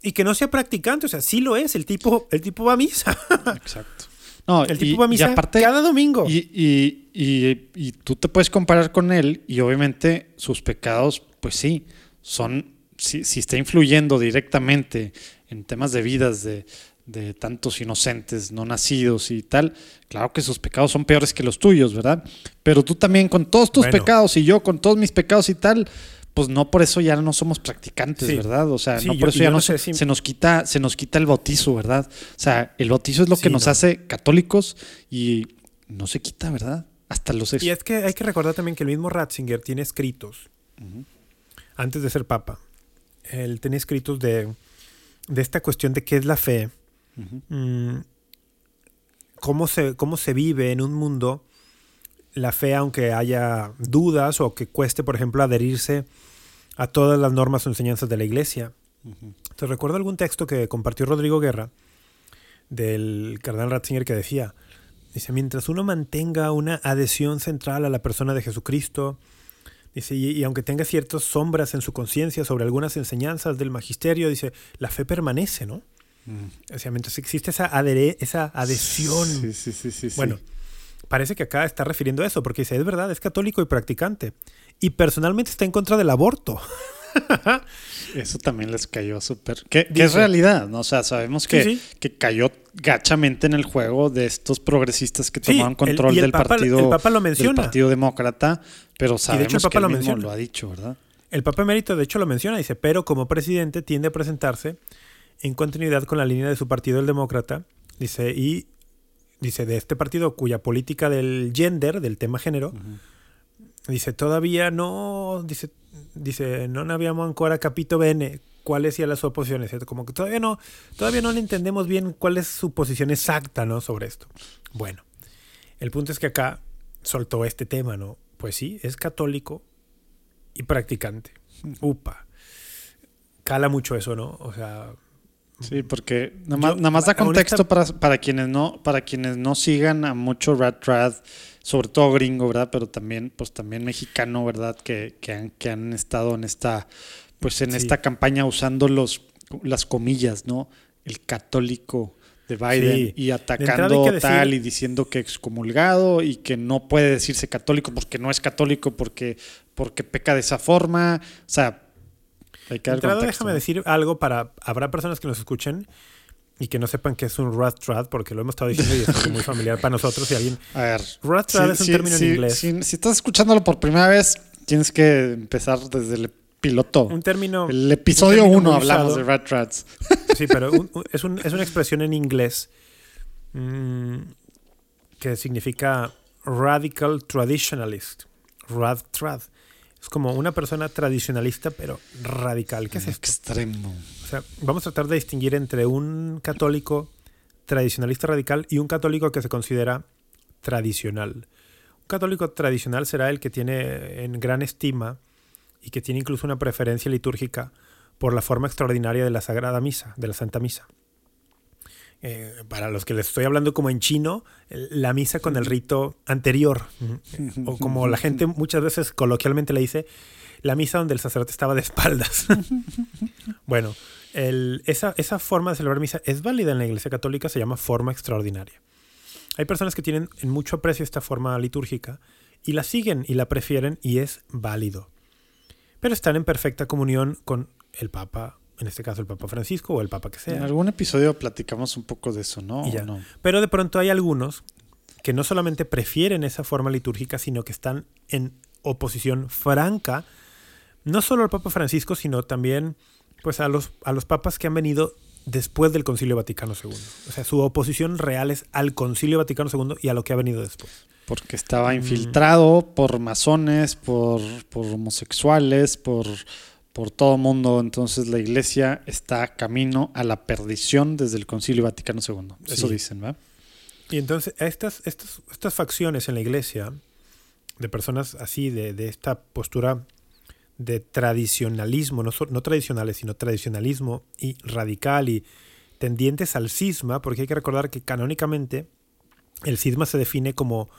y que no sea practicante, o sea, sí lo es, el tipo, el tipo va a misa. Exacto. No, El y- tipo va a y misa aparte- cada domingo. Y, y- y- y tú te puedes comparar con él y obviamente sus pecados, pues sí, son, si, si está influyendo directamente en temas de vidas de, de tantos inocentes, no nacidos y tal, claro que sus pecados son peores que los tuyos, ¿verdad? Pero tú también con todos tus Bueno. pecados y yo con todos mis pecados y tal, pues no por eso ya no somos practicantes, Sí. ¿verdad? O sea, Sí, no yo- por eso ya no sé se, se nos quita, se nos quita el bautizo, ¿verdad? O sea, el bautizo es lo que nos no. hace católicos y no se quita, ¿verdad? Hasta los ex- Y es que hay que recordar también que el mismo Ratzinger tiene escritos, antes de ser papa, él tenía escritos de, de esta cuestión de qué es la fe, mm, cómo se, cómo se vive en un mundo la fe, aunque haya dudas o que cueste, por ejemplo, adherirse a todas las normas o enseñanzas de la iglesia. Te recuerdo algún texto que compartió Rodrigo Guerra del cardenal Ratzinger que decía, dice, mientras uno mantenga una adhesión central a la persona de Jesucristo, dice, y, y aunque tenga ciertas sombras en su conciencia sobre algunas enseñanzas del magisterio, dice, la fe permanece, ¿no? O sea, mientras existe esa, esa adhesión. Sí, sí, sí. Bueno, parece que acá está refiriendo a eso, porque dice, es verdad, es católico y practicante. Y personalmente está en contra del aborto. [LAUGHS] Eso también les cayó súper. Que, es realidad, ¿no? O sea, sabemos que, Sí, sí. que cayó gachamente en el juego de estos progresistas que Sí, el- control el del Papa- partido el Papa lo del menciona. Partido Demócrata, pero de sabemos hecho el Papa que él lo mismo lo ha dicho, ¿verdad? El Papa Emérito, de hecho, lo menciona, dice, pero como presidente tiende a presentarse en continuidad con la línea de su partido, el demócrata, dice, y dice, de este partido cuya política del gender, del tema género, dice, todavía no, dice, dice, no habíamos ancora capito bene cuáles sean las oposiciones, ¿cierto? como que todavía no, todavía no le entendemos bien cuál es su posición exacta, ¿no? Sobre esto. Bueno, el punto es que acá soltó este tema, ¿no? Pues sí, es católico y practicante. Upa. Cala mucho eso, ¿no? O sea, Sí, porque nada más, Yo, nada más da honesta- contexto para, para quienes no, para quienes no sigan a mucho Rat Rad, sobre todo gringo, ¿verdad? Pero también, pues también mexicano, ¿verdad? Que, que han, que han estado en esta, pues en Sí. esta campaña usando los, las comillas, ¿no? El católico de Biden Sí. y atacando decir- tal y diciendo que excomulgado y que no puede decirse católico porque no es católico porque, porque peca de esa forma. O sea, hay que de dar entrada déjame decir algo para. Habrá personas que nos escuchen y que no sepan que es un rat trad, porque lo hemos estado diciendo y es muy familiar para nosotros. Y alguien. [LAUGHS] A ver. Rat trad es un término en inglés. Si, estás escuchándolo por primera vez, tienes que empezar desde el piloto. Un término. el episodio un término 1 muy hablamos usado. de Rat Rats. Sí, pero un- un- es, un- es una expresión en inglés mm, que significa radical traditionalist. Rad trad. Es como una persona tradicionalista, pero radical. ¿Qué es esto? Extremo. O sea, vamos a tratar de distinguir entre un católico tradicionalista radical y un católico que se considera tradicional. Un católico tradicional será el que tiene en gran estima y que tiene incluso una preferencia litúrgica por la forma extraordinaria de la Sagrada Misa, de la Santa Misa. Eh, para los que les estoy hablando como en chino, la misa con el rito anterior, o como la gente muchas veces coloquialmente le dice, la misa donde el sacerdote estaba de espaldas. [LAUGHS] bueno, el- esa, esa forma de celebrar misa es válida en la Iglesia Católica, se llama forma extraordinaria. Hay personas que tienen en mucho aprecio esta forma litúrgica y la siguen y la prefieren y es válido. Pero están en perfecta comunión con el Papa, en este caso el Papa Francisco o el Papa que En sea. algún episodio platicamos un poco de eso, ¿no? Ya. ¿O no? Pero de pronto hay algunos que no solamente prefieren esa forma litúrgica, sino que están en oposición franca, no solo al Papa Francisco, sino también pues, a, los, a los papas que han venido después del Concilio Vaticano II. O sea, su oposición real es al Concilio Vaticano II y a lo que ha venido después. Porque estaba Mm. infiltrado por masones, por, por homosexuales, por, por todo mundo. Entonces la iglesia está camino a la perdición desde el Concilio Vaticano II. Eso dicen, ¿verdad? Y entonces estas, estas, estas facciones en la iglesia, de personas así, de, de esta postura de tradicionalismo, no, so- no tradicionales, sino tradicionalismo y radical y tendientes al cisma, porque hay que recordar que canónicamente el cisma se define como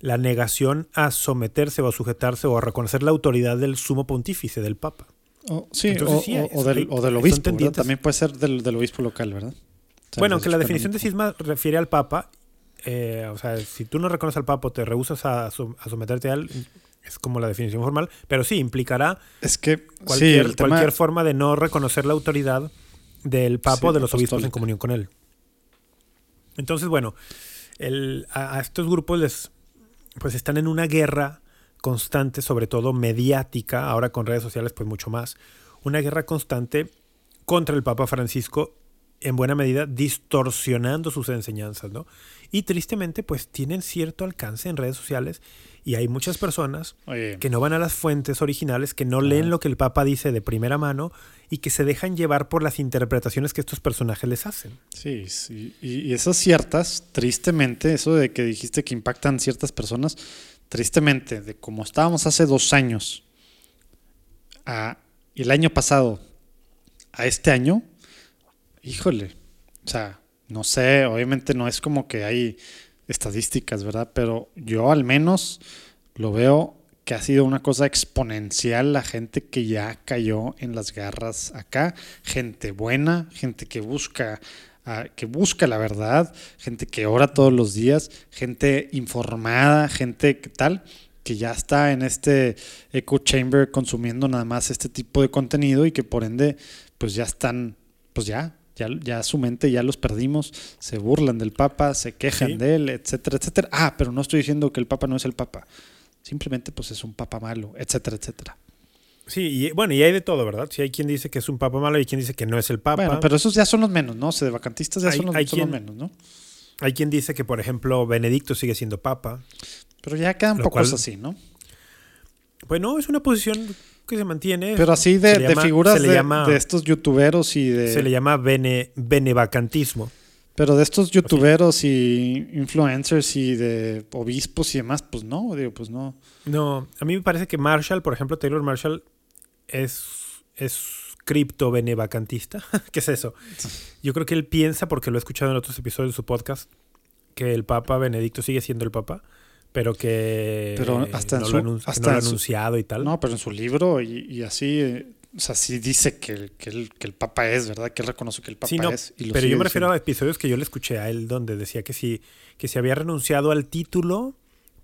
la negación a someterse o a sujetarse o a reconocer la autoridad del sumo pontífice, del papa. O- sí, Entonces, o, sí, del, o obispo. También puede ser del, del obispo local, ¿verdad? Sea, Bueno, aunque la definición de cisma refiere al Papa, eh, o sea, si tú no reconoces al Papa o te rehusas a, som- a someterte a él, es como la definición formal, pero sí implicará Es que cualquier, el tema- cualquier forma de no reconocer la autoridad del Papa Sí, o de los obispos en comunión con él. Entonces, bueno, el- a, a estos grupos les, pues están en una guerra constante, sobre todo mediática, ahora con redes sociales pues mucho más, una guerra constante contra el Papa Francisco en buena medida distorsionando sus enseñanzas, ¿no? Y tristemente, pues tienen cierto alcance en redes sociales y hay muchas personas Oye, que no van a las fuentes originales, que no leen lo que el Papa dice de primera mano y que se dejan llevar por las interpretaciones que estos personajes les hacen. sí, sí. Y, y esas ciertas, tristemente, eso de que dijiste que impactan ciertas personas, tristemente, de como estábamos hace dos años, a el año pasado, a este año, híjole, o sea, no sé, obviamente no es como que hay estadísticas, ¿verdad? Pero yo al menos lo veo que ha sido una cosa exponencial la gente que ya cayó en las garras acá, gente buena, gente que busca que busca la verdad, gente que ora todos los días, gente informada, gente que tal, que ya está en este echo chamber consumiendo nada más este tipo de contenido y que por ende pues ya están, pues ya, ya, ya su mente ya los perdimos, se burlan del Papa, se quejan Sí. de él, etcétera, etcétera. Ah, pero no estoy diciendo que el Papa no es el Papa, simplemente pues es un Papa malo, etcétera, etcétera. Sí, y bueno, y hay de todo, ¿verdad? Si hay quien dice que es un Papa malo y quien dice que no es el Papa. Bueno, pero esos ya son los menos, ¿no? O sea, de vacantistas ya Hay- son, los, hay son los menos, ¿no? Hay quien dice que, por ejemplo, Benedicto sigue siendo Papa. Pero ya quedan pocos cual- así, ¿no? Bueno, es una posición que se mantiene. Pero así de, de figuras de, llama- de estos youtuberos y de... Se le llama bene, benevacantismo. Pero de estos youtuberos y influencers y de obispos y demás, pues no, digo, pues no. No, a mí me parece que Marshall, por ejemplo, Taylor Marshall, es, es cripto benevacantista. [LAUGHS] ¿Qué es eso? Yo creo que él piensa, porque lo he escuchado en otros episodios de su podcast, que el Papa Benedicto sigue siendo el Papa, pero que Pero hasta en no, su- lo, que hasta no lo ha en su- anunciado y tal. No, pero en su libro y, y así, eh, o sea, sí dice que, el- que, el, que el Papa es, ¿verdad? Que él reconoce que el Papa Sí, no, es. y pero yo me refiero diciendo. a episodios que yo le escuché a él donde decía que sí, que se había renunciado al título,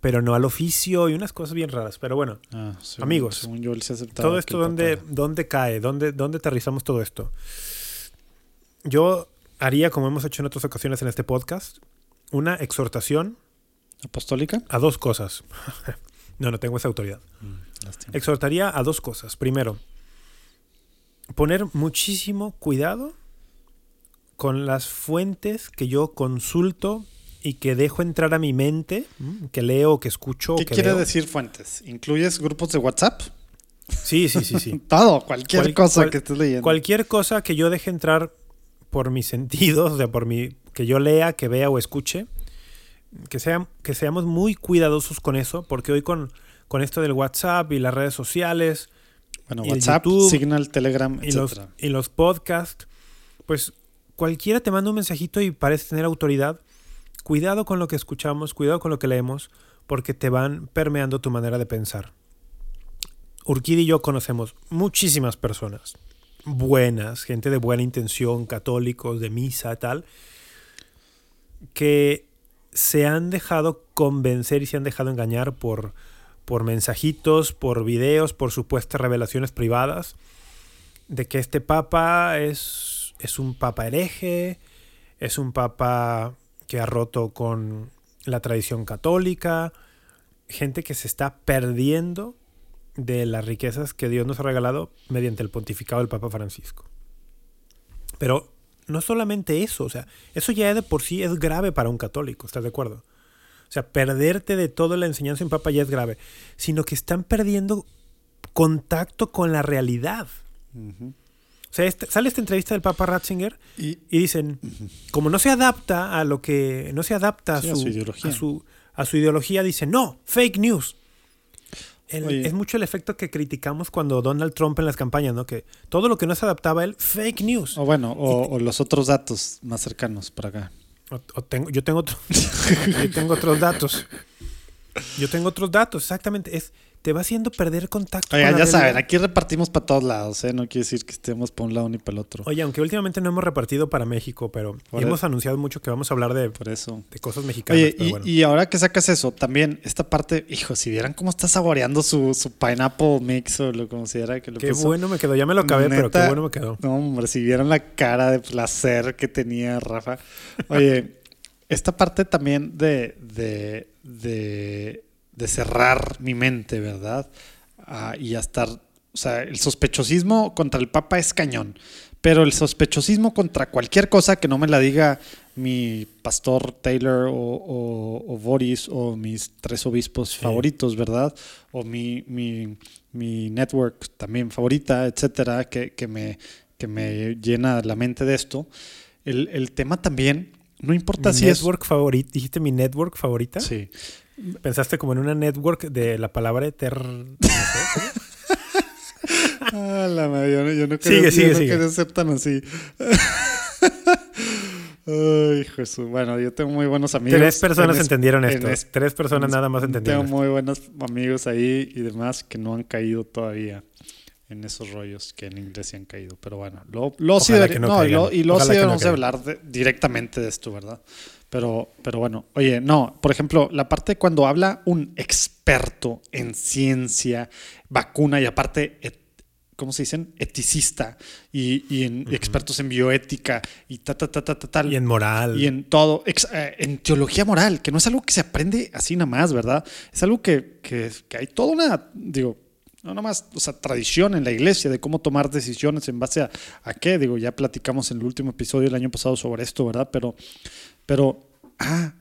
pero no al oficio y unas cosas bien raras. Pero bueno, Ah, según- amigos, Según yo, él se aceptaba todo esto dónde, dónde cae, dónde, dónde aterrizamos todo esto. Yo haría, como hemos hecho en otras ocasiones en este podcast, una exhortación ¿Apostólica? a dos cosas. [LAUGHS] no, no tengo esa autoridad. Lástima. Exhortaría a dos cosas. Primero, poner muchísimo cuidado con las fuentes que yo consulto y que dejo entrar a mi mente, ¿m? que leo, que escucho, ¿Qué que quiere veo. decir fuentes? ¿Incluyes grupos de WhatsApp? Sí, sí, sí, sí. [LAUGHS] Todo, cualquier Cual- cosa cual- que estés leyendo. Cualquier cosa que yo deje entrar por mis [LAUGHS] sentidos, o sea, por mi, que yo lea, que vea o escuche, que, sea, que seamos muy cuidadosos con eso, porque hoy con, con esto del WhatsApp y las redes sociales bueno, y WhatsApp, YouTube, Signal, Telegram, y los, y los podcasts, pues cualquiera te manda un mensajito y parece tener autoridad. Cuidado con lo que escuchamos, cuidado con lo que leemos, porque te van permeando tu manera de pensar. Urquidi y yo conocemos muchísimas personas buenas, gente de buena intención, católicos, de misa, tal, que se han dejado convencer y se han dejado engañar por, por mensajitos, por videos, por supuestas revelaciones privadas, de que este papa es, es un papa hereje, es un papa que ha roto con la tradición católica, gente que se está perdiendo de las riquezas que Dios nos ha regalado mediante el pontificado del Papa Francisco. Pero no solamente eso, o sea, eso ya de por sí es grave para un católico, ¿estás de acuerdo? O sea, perderte de toda la enseñanza en Papa ya es grave, sino que están perdiendo contacto con la realidad. Sea, este- sale esta entrevista del Papa Ratzinger Y y dicen, como no se adapta a lo que, no se adapta a, Sí, a su, su ideología. a su- a su ideología, dice, no, fake news. El- es mucho el efecto que criticamos cuando Donald Trump en las campañas, ¿no? Que todo lo que no se adaptaba a él, fake news. o bueno, o, o los otros datos más cercanos para acá. O- o tengo, yo, tengo otro- [LAUGHS] yo tengo otros datos. Yo tengo otros datos, exactamente. Es, te va haciendo perder contacto Oigan, con ya saben, aquí repartimos para todos lados, ¿eh? No quiere decir que estemos para un lado ni para el otro. Oye, aunque últimamente no hemos repartido para México, pero Por hemos eso. anunciado mucho que vamos a hablar de, Por eso. de cosas mexicanas. Oye, pero y, bueno. y ahora que sacas eso, también esta parte, hijo, si vieran cómo está saboreando su, su pineapple mix o lo llama que lo Qué puso. bueno me quedó, ya me lo acabé, pero qué bueno me quedó. No, hombre, si vieran la cara de placer que tenía Rafa. Oye, [LAUGHS] esta parte también de, de, de, de cerrar mi mente, ¿verdad? Ah, y ya estar O sea, el sospechosismo contra el Papa es cañón. Pero el sospechosismo contra cualquier cosa que no me la diga mi pastor Taylor o, Boris o mis tres obispos favoritos, ¿verdad? O mi, mi, mi, network también favorita, etcétera, que, que, me, que me llena la mente de esto. El, el tema también, no importa si network es. Favorita, ¿Dijiste mi network favorita? Sí. ¿Pensaste como en una network de la palabra eter... ah, la madre, yo no, yo no sigue, sigue, sigue. quería ser tan así. [LAUGHS] Ay, Jesús. Bueno, yo tengo muy buenos amigos. Tres personas entendieron esto. Tres personas nada más entendieron. Tengo muy buenos amigos ahí y demás que no han caído todavía en esos rollos que en inglés se han caído. Pero bueno, lo, lo sí no, y lo, y lo sí debemos hablar directamente de esto, ¿verdad? Pero, pero bueno, oye, no, por ejemplo, la parte cuando habla un experto en ciencia, vacuna y aparte, ¿cómo se dicen? Eticista y, en, expertos en bioética y ta, ta, ta, ta, tal. Y en moral. Y en todo, eh, en teología moral, que no es algo que se aprende así nada más, ¿verdad? Es algo que, que, que hay toda una, digo, no nomás, o sea, tradición en la iglesia de cómo tomar decisiones en base a, a, qué. Digo, ya platicamos en el último episodio del año pasado sobre esto, ¿verdad? Pero, pero, ah,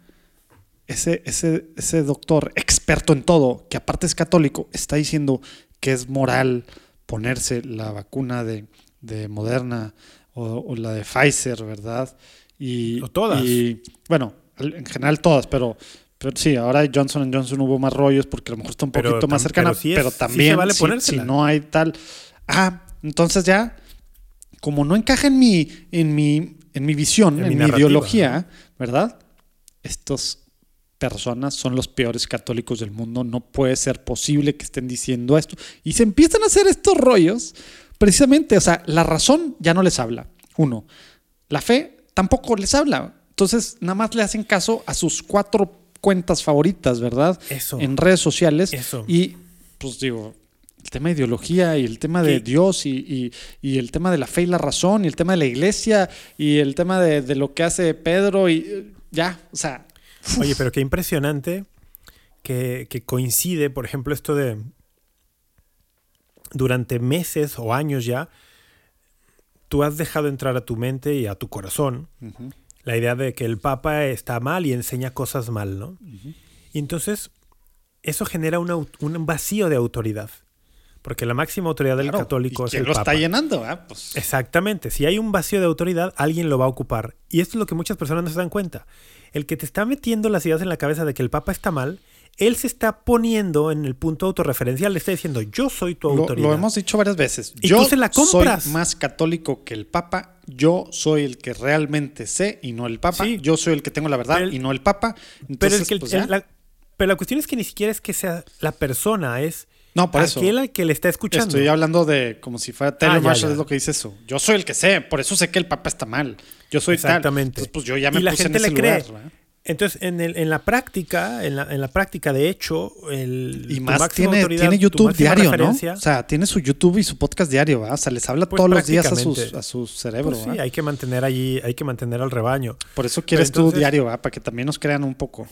ese, ese, ese doctor experto en todo, que aparte es católico, está diciendo que es moral ponerse la vacuna de, de Moderna o, la de Pfizer, ¿verdad? Y, o todas. Y, bueno, en general todas, pero pero sí, ahora Johnson Johnson hubo más rollos porque a lo mejor está un poquito más cercana, pero, también vale si, no hay tal. Ah, entonces ya, como no encaja en mi, en mi, en mi visión, en, mi, ideología, ¿verdad? Estas personas son los peores católicos del mundo. No puede ser posible que estén diciendo esto. Y se empiezan a hacer estos rollos, precisamente, o sea, la razón ya no les habla. Uno, la fe tampoco les habla. Entonces, nada más le hacen caso a sus cuatro cuentas favoritas, ¿verdad? Eso. En redes sociales. Eso. Y pues digo, el tema de ideología y el tema de Dios y, el tema de la fe y la razón y el tema de la iglesia y el tema de, lo que hace Pedro y ya, o sea. Oye, pero qué impresionante que, que coincide, por ejemplo, esto de durante meses o años ya, tú has dejado entrar a tu mente y a tu corazón la idea de que el Papa está mal y enseña cosas mal, ¿no? Y entonces eso genera un vacío de autoridad. Porque la máxima autoridad del católico es el lo está llenando, ¿eh? pues. Exactamente. Si hay un vacío de autoridad, alguien lo va a ocupar. Y esto es lo que muchas personas no se dan cuenta. El que te está metiendo las ideas en la cabeza de que el Papa está mal, él se está poniendo en el punto autorreferencial, le está diciendo, yo soy tu autoridad. Lo hemos dicho varias veces. Y yo tú se la compras. soy más católico que el Papa, yo soy el que realmente sé y no el Papa, yo soy el que tengo la verdad y no el Papa. pero, que pues la, pero la cuestión es que ni siquiera es que sea la persona, es... No, por eso. Aquel que le está escuchando. Estoy hablando de como si fuera Taylor ah, Marshall, es lo que dice eso. Yo soy el que sé, por eso sé que el Papa está mal. Yo soy Exactamente. Entonces, pues yo ya me y la gente le cree. Entonces, en, el, en la práctica, en la, en la, práctica, de hecho, el y más tiene, tiene YouTube diario, ¿no? O sea, tiene su YouTube y su podcast diario, ¿verdad? O sea, les habla pues todos los días a, sus, a su cerebro. Pues sí, hay que mantener allí, hay que mantener al rebaño. Por eso quieres tú diario, ¿verdad? Para que también nos crean un poco.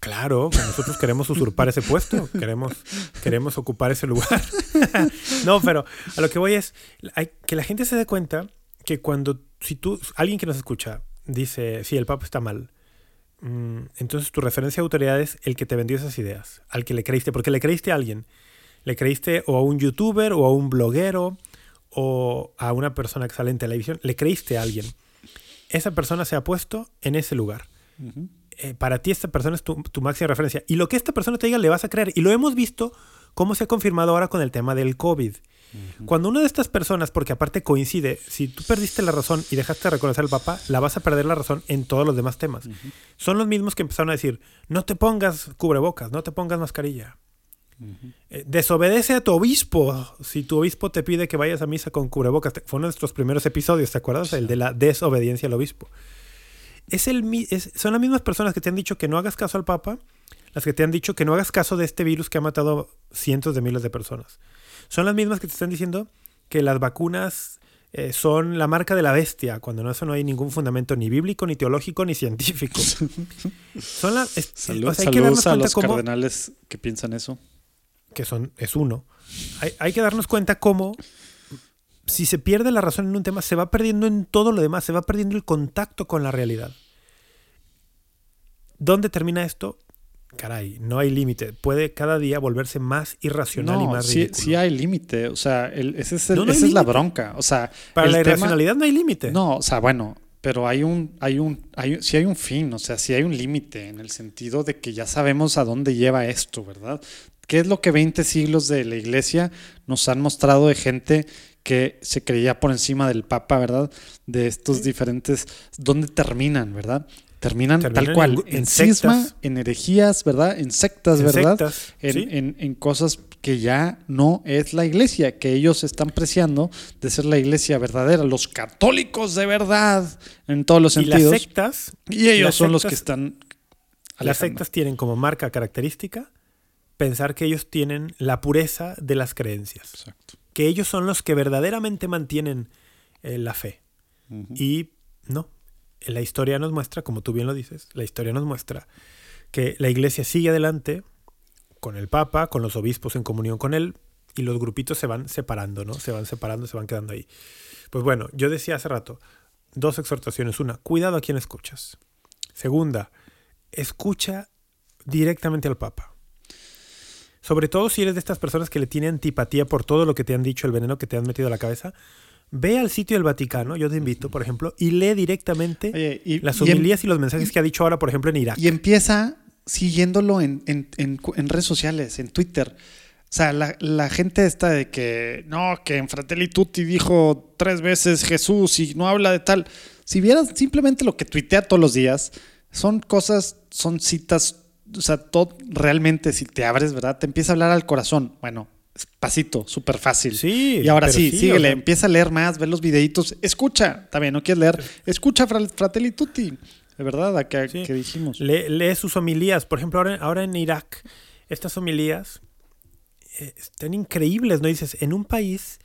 Claro, nosotros queremos usurpar ese puesto, queremos, queremos ocupar ese lugar. [LAUGHS] no, pero a lo que voy es que la gente se dé cuenta que cuando, si tú, alguien que nos escucha dice, sí, el Papa está mal, Mm, entonces tu referencia de autoridad es el que te vendió esas ideas, al que le creíste, porque le creíste a alguien. Le creíste o a un youtuber o a un bloguero o a una persona que sale en televisión, le creíste a alguien. Esa persona se ha puesto en ese lugar. Eh, para ti esta persona es tu, tu, máxima referencia. Y lo que esta persona te diga le vas a creer. Y lo hemos visto cómo se ha confirmado ahora con el tema del COVID. Cuando una de estas personas, porque aparte coincide, si tú perdiste la razón y dejaste de reconocer al papá, la vas a perder la razón en todos los demás temas. Son los mismos que empezaron a decir, no te pongas cubrebocas, no te pongas mascarilla. Eh, desobedece a tu obispo si tu obispo te pide que vayas a misa con cubrebocas. Fue uno de nuestros primeros episodios, ¿te acuerdas? El de la desobediencia al obispo. Es el, son las mismas personas que te han dicho que no hagas caso al papa, las que te han dicho que no hagas caso de este virus que ha matado cientos de miles de personas son las mismas que te están diciendo que las vacunas eh, son la marca de la bestia, cuando no eso no hay ningún fundamento ni bíblico, ni teológico, ni científico. [LAUGHS] son las, saludos a los cardenales que piensan eso. que son, es uno, hay, hay que darnos cuenta cómo si se pierde la razón en un tema, se va perdiendo en todo lo demás, se va perdiendo el contacto con la realidad. ¿Dónde termina esto? Caray, no hay límite. Puede cada día volverse más irracional y No, más sí, ridículo. sí hay límite. O sea, el- ese es el- No, no esa es la bronca. O sea, Para la tema- irracionalidad no hay límite. No, o sea, bueno, pero hay un, hay un, hay, sí hay un fin, o sea, sí hay un límite en el sentido de que ya sabemos a dónde lleva esto, ¿verdad? ¿Qué es lo que 20 siglos de la iglesia nos han mostrado de gente que se creía por encima del Papa, ¿verdad? De estos diferentes, ¿dónde terminan, verdad? Terminan, Terminan tal cual, en- cisma, en herejías, ¿verdad? En sectas, En ¿verdad? sectas, en, sí. en- en cosas que ya no es la iglesia, que ellos están preciando de ser la iglesia verdadera, los católicos de verdad, en todos los y las sentidos. sectas, Y ellos las son los que están... las sectas tienen como marca característica pensar que ellos tienen la pureza de las creencias, Exacto. Que ellos son los que verdaderamente mantienen eh, la fe. Y no, la historia nos muestra, como tú bien lo dices, la historia nos muestra que la iglesia sigue adelante con el Papa, con los obispos en comunión con él, y los grupitos se van separando, ¿no? Se van separando, se van quedando ahí. Pues bueno, yo decía hace rato, dos exhortaciones. Una, cuidado a quien escuchas. Segunda, escucha directamente al Papa. Sobre todo si eres de estas personas que le tienen antipatía por todo lo que te han dicho, el veneno que te han metido a la cabeza, ve al sitio del Vaticano, yo te invito, por ejemplo, y lee directamente Oye, y, las em- homilías y los mensajes que ha dicho ahora, por ejemplo, en Irak. y empieza siguiéndolo en, en- en cu- en redes sociales, en Twitter. O sea, la, la gente está de que no, que en Fratelli Tutti dijo tres veces Jesús y no habla de tal. Si vieras simplemente lo que tuitea todos los días, son cosas, son citas, o sea, todo realmente si te abres, ¿verdad? Te empieza a hablar al corazón. Bueno, pasito, súper fácil. Sí, Y ahora sí, sí, síguele, o sea- empieza a leer más, ver los videitos, escucha, también no quieres leer, escucha Fra- Fratelli Tutti, de verdad, a que, Sí. que dijimos. Lee, lee sus homilías. Por ejemplo, ahora, ahora en Irak, estas homilías eh, están increíbles, ¿no? Dices, en un país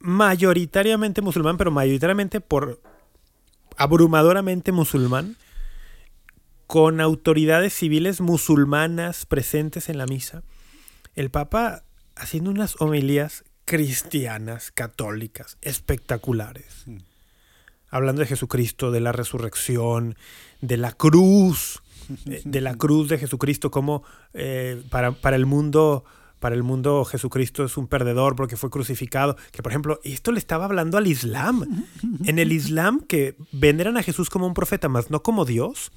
mayoritariamente musulmán, pero mayoritariamente por abrumadoramente musulmán, con autoridades civiles musulmanas presentes en la misa, el Papa haciendo unas homilías cristianas, católicas, espectaculares. Mm. Hablando de Jesucristo, de la resurrección, de la cruz, eh, [LAUGHS] de la cruz de Jesucristo, como eh, para, para el mundo, para el mundo Jesucristo es un perdedor porque fue crucificado. Que por ejemplo, esto le estaba hablando al Islam. [LAUGHS] En el Islam que veneran a Jesús como un profeta, más no como Dios.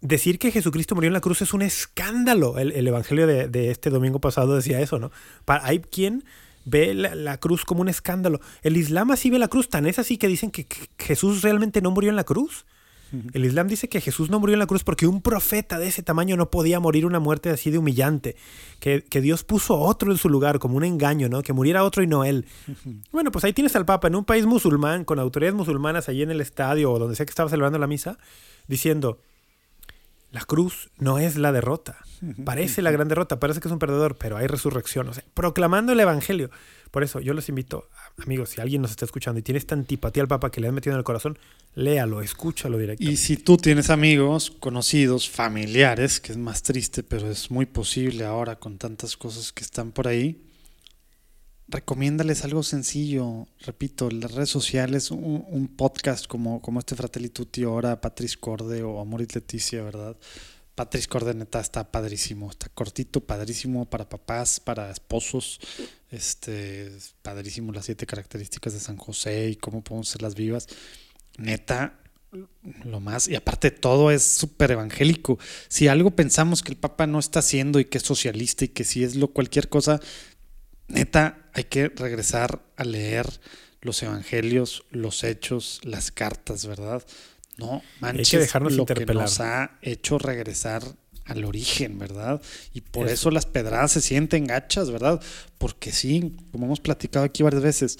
Decir que Jesucristo murió en la cruz es un escándalo. El, el evangelio de, de este domingo pasado decía eso, ¿no? Pa- hay quien ve la, la cruz como un escándalo. El Islam así ve la cruz, tan es así que dicen que, que Jesús realmente no murió en la cruz. El Islam dice que Jesús no murió en la cruz porque un profeta de ese tamaño no podía morir una muerte así de humillante. Que, que Dios puso otro en su lugar, como un engaño, ¿no? Que muriera otro y no él. Bueno, pues ahí tienes al Papa en un país musulmán, con autoridades musulmanas allí en el estadio o donde sea que estaba celebrando la misa, diciendo, la cruz no es la derrota. Parece la gran derrota, parece que es un perdedor, pero hay resurrección. O sea, proclamando el Evangelio. Por eso yo les invito, amigos, si alguien nos está escuchando y tiene esta antipatía al Papa que le han metido en el corazón, léalo, escúchalo directamente. Y si tú tienes amigos, conocidos, familiares, que es más triste, pero es muy posible ahora con tantas cosas que están por ahí, recomiéndales algo sencillo. Repito, las redes sociales, un, podcast como, como este Fratelli Tutti ahora, Patrice Corde o Amor y Leticia, ¿verdad? Patrice Corde neta está padrísimo, está cortito, padrísimo para papás, para esposos, este, es padrísimo las siete características de San José y cómo podemos ser las vivas. Neta, lo más, y aparte todo es súper evangélico. Si algo pensamos que el Papa no está haciendo y que es socialista y que si es lo cualquier cosa, neta, hay que regresar a leer los evangelios, los hechos, las cartas, ¿verdad? No manches que dejarnos lo que nos ha hecho regresar al origen, ¿verdad? Y por Eso. eso las pedradas se sienten gachas, ¿verdad? Porque sí, como hemos platicado aquí varias veces,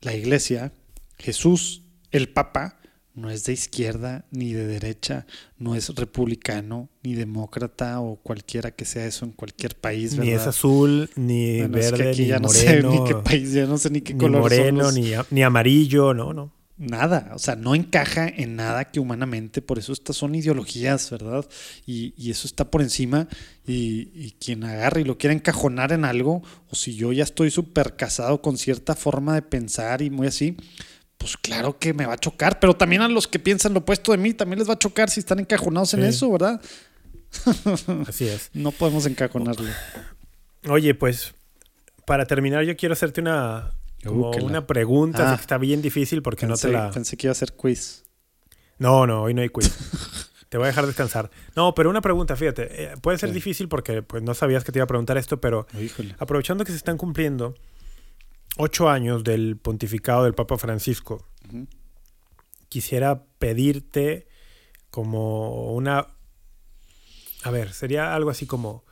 la iglesia, Jesús, el Papa, no es de izquierda ni de derecha, no es republicano ni demócrata o cualquiera que sea eso en cualquier país, ¿verdad? Ni es azul, ni Bueno, es que verde, aquí ni ya no moreno. sé ni qué país, ya no sé ni qué ni color moreno, son los- ni, a- ni amarillo, no, no. nada, o sea, no encaja en nada que humanamente, por eso estas son ideologías, ¿verdad? Y, y eso está por encima y, y, quien agarre y lo quiera encajonar en algo, o si yo ya estoy súper casado con cierta forma de pensar y muy así, pues claro que me va a chocar, pero también a los que piensan lo opuesto de mí, también les va a chocar si están encajonados en eso, ¿verdad? [LAUGHS] Así es. No podemos encajonarlo. Oye, pues para terminar yo quiero hacerte una, como Uh, una pregunta Ah. que está bien difícil porque no te la... pensé que iba a ser quiz. No, no, hoy no hay quiz. [LAUGHS] te voy a dejar descansar. No, pero una pregunta, fíjate, eh, puede ser Sí. difícil porque pues, no sabías que te iba a preguntar esto, pero Híjole. aprovechando que se están cumpliendo ocho años del pontificado del Papa Francisco, quisiera pedirte como una... A ver, sería algo así como...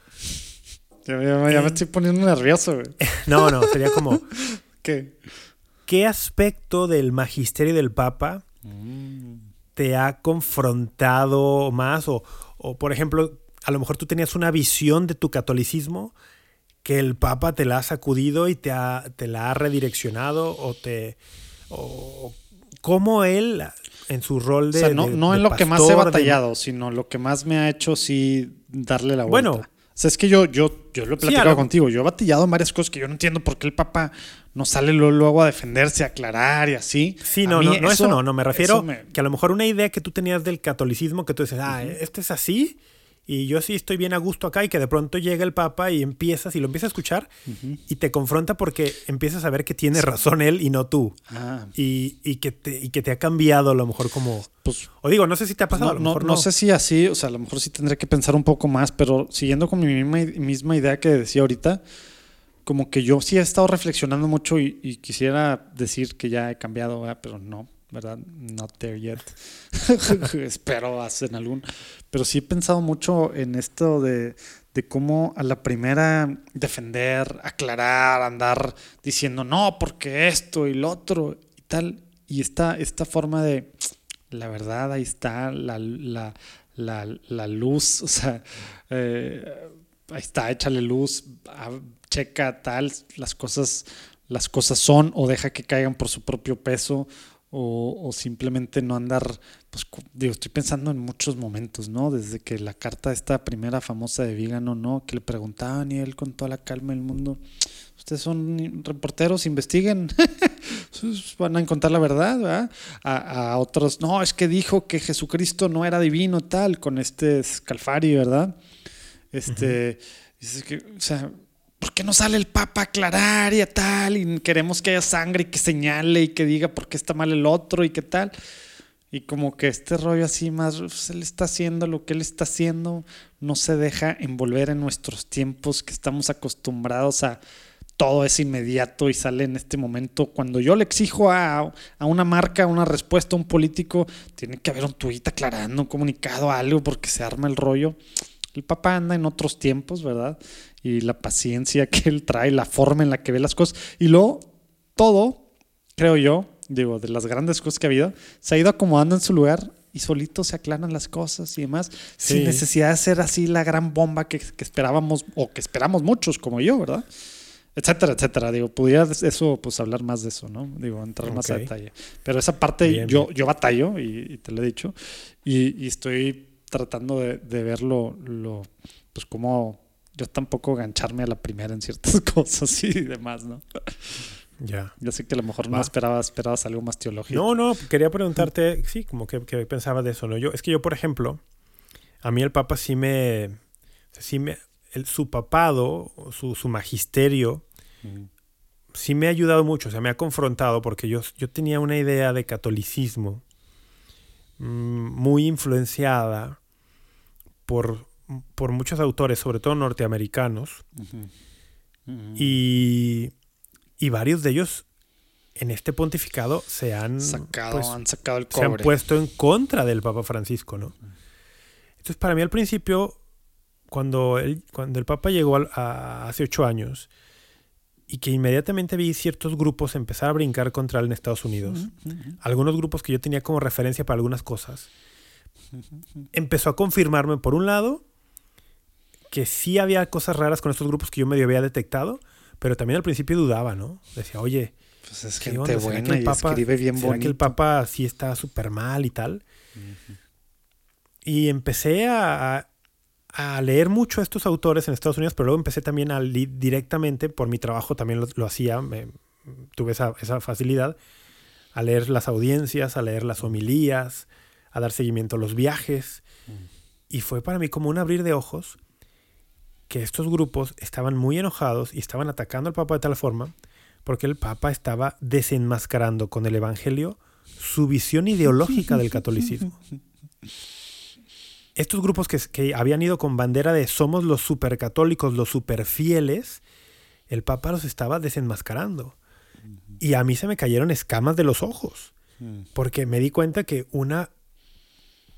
Ya, ya- ya me estoy poniendo nervioso, güey. [LAUGHS] No, no, sería como... [LAUGHS] ¿Qué? ¿Qué aspecto del magisterio del Papa te ha confrontado más? O, o, por ejemplo, a lo mejor tú tenías una visión de tu catolicismo que el Papa te la ha sacudido y te, ha- te la ha redireccionado o te... O, ¿Cómo él, en su rol de... o sea, no, de- no de en lo que más he pastor, de- batallado, sino lo que más me ha hecho sí darle la vuelta. Bueno. O sea, es que yo, yo, yo lo he platicado lo- contigo. Yo he batallado en varias cosas que yo no entiendo por qué el Papa no sale luego, a defenderse, a aclarar y así. Sí, no, no, no, eso, no, no, me refiero me- que a lo mejor una idea que tú tenías del catolicismo, que tú dices, ah, este es así, y yo sí estoy bien a gusto acá, y que de pronto llega el Papa y empiezas, y lo empiezas a escuchar, y te confronta porque empiezas a ver que tiene razón él y no tú, Ah, y, y que te, y que te ha cambiado a lo mejor como... pues O digo, no sé si te ha pasado, no, a lo no, no no. sé si así, o sea, a lo mejor sí tendré que pensar un poco más, pero siguiendo con mi misma, misma idea que decía ahorita, como que yo sí he estado reflexionando mucho y, y quisiera decir que ya he cambiado, ¿verdad? pero no, ¿verdad? Not there yet. [LAUGHS] Espero hacer algún. Pero sí he pensado mucho en esto de, de cómo a la primera defender, aclarar, andar diciendo no, porque esto y lo otro y tal. Y esta, esta forma de la verdad, ahí está la, la, la, la luz, [LAUGHS] o sea, eh, ahí está, échale luz, checa tal, las cosas, las cosas son o deja que caigan por su propio peso o, o simplemente no andar, pues digo, estoy pensando en muchos momentos, ¿no? Desde que la carta esta primera famosa de Vígano, ¿no? Que le preguntaban y él con toda la calma del mundo, ustedes son reporteros, investiguen, [LAUGHS] van a encontrar la verdad, ¿verdad? A, a otros, no, es que dijo que Jesucristo no era divino, tal, con este Scalfari, ¿verdad? Este, dices que, o sea, ¿por qué no sale el Papa a aclarar y a tal? Y queremos que haya sangre y que señale y que diga por qué está mal el otro y qué tal. Y como que este rollo así más, pues, él está haciendo lo que él está haciendo, no se deja envolver en nuestros tiempos que estamos acostumbrados a todo es inmediato y sale en este momento. Cuando yo le exijo a, a una marca una respuesta a un político, tiene que haber un tuit aclarando, un comunicado, algo, porque se arma el rollo. El papá anda en otros tiempos, ¿verdad? Y la paciencia que él trae, la forma en la que ve las cosas. Y luego, todo, creo yo, digo, de las grandes cosas que ha habido, se ha ido acomodando en su lugar y solito se aclaran las cosas y demás, sin Sí. necesidad de ser así la gran bomba que, que esperábamos o que esperamos muchos como yo, ¿verdad? Etcétera, etcétera. Digo, pudiera eso, pues hablar más de eso, ¿no? Digo, entrar más a detalle. Pero esa parte Bien, yo, yo batallo, y, y te lo he dicho, y, y estoy tratando de, de verlo, lo, pues como yo tampoco gancharme a la primera en ciertas [LAUGHS] cosas y demás, ¿no? Ya. Yo sé que a lo mejor no Va. esperabas, esperabas algo más teológico. No, no, quería preguntarte, sí, como que, que pensaba de eso, ¿no? Yo, es que yo, por ejemplo, a mí el Papa sí me, sí me, el, su papado, su, su magisterio, sí me ha ayudado mucho, o sea, me ha confrontado porque yo, yo tenía una idea de catolicismo mm, muy influenciada por, por muchos autores, sobre todo norteamericanos, y, y varios de ellos en este pontificado se han, sacado, pues, han sacado el se han cobre. puesto en contra del Papa Francisco, ¿no? Entonces, para mí al principio, cuando el, cuando el Papa llegó a- hace ocho años y que inmediatamente vi ciertos grupos empezar a brincar contra él en Estados Unidos, algunos grupos que yo tenía como referencia para algunas cosas, empezó a confirmarme, por un lado, que sí había cosas raras con estos grupos que yo medio había detectado, pero también al principio dudaba, ¿no? Decía, oye, Pues es ¿qué gente onda? ¿Será que buena el y Papa- escribe bien ¿será bonito. que el Papa sí está súper mal y tal? Y empecé a, leer mucho a estos autores en Estados Unidos, pero luego empecé también a li- directamente, por mi trabajo también lo, lo hacía, me- tuve esa, esa facilidad, a leer las audiencias, a leer las homilías, a dar seguimiento a los viajes. Y fue para mí como un abrir de ojos que estos grupos estaban muy enojados y estaban atacando al Papa de tal forma porque el Papa estaba desenmascarando con el Evangelio su visión ideológica del catolicismo. Estos grupos que, que habían ido con bandera de somos los supercatólicos, los superfieles, el Papa los estaba desenmascarando. Y a mí se me cayeron escamas de los ojos, Mm. porque me di cuenta que una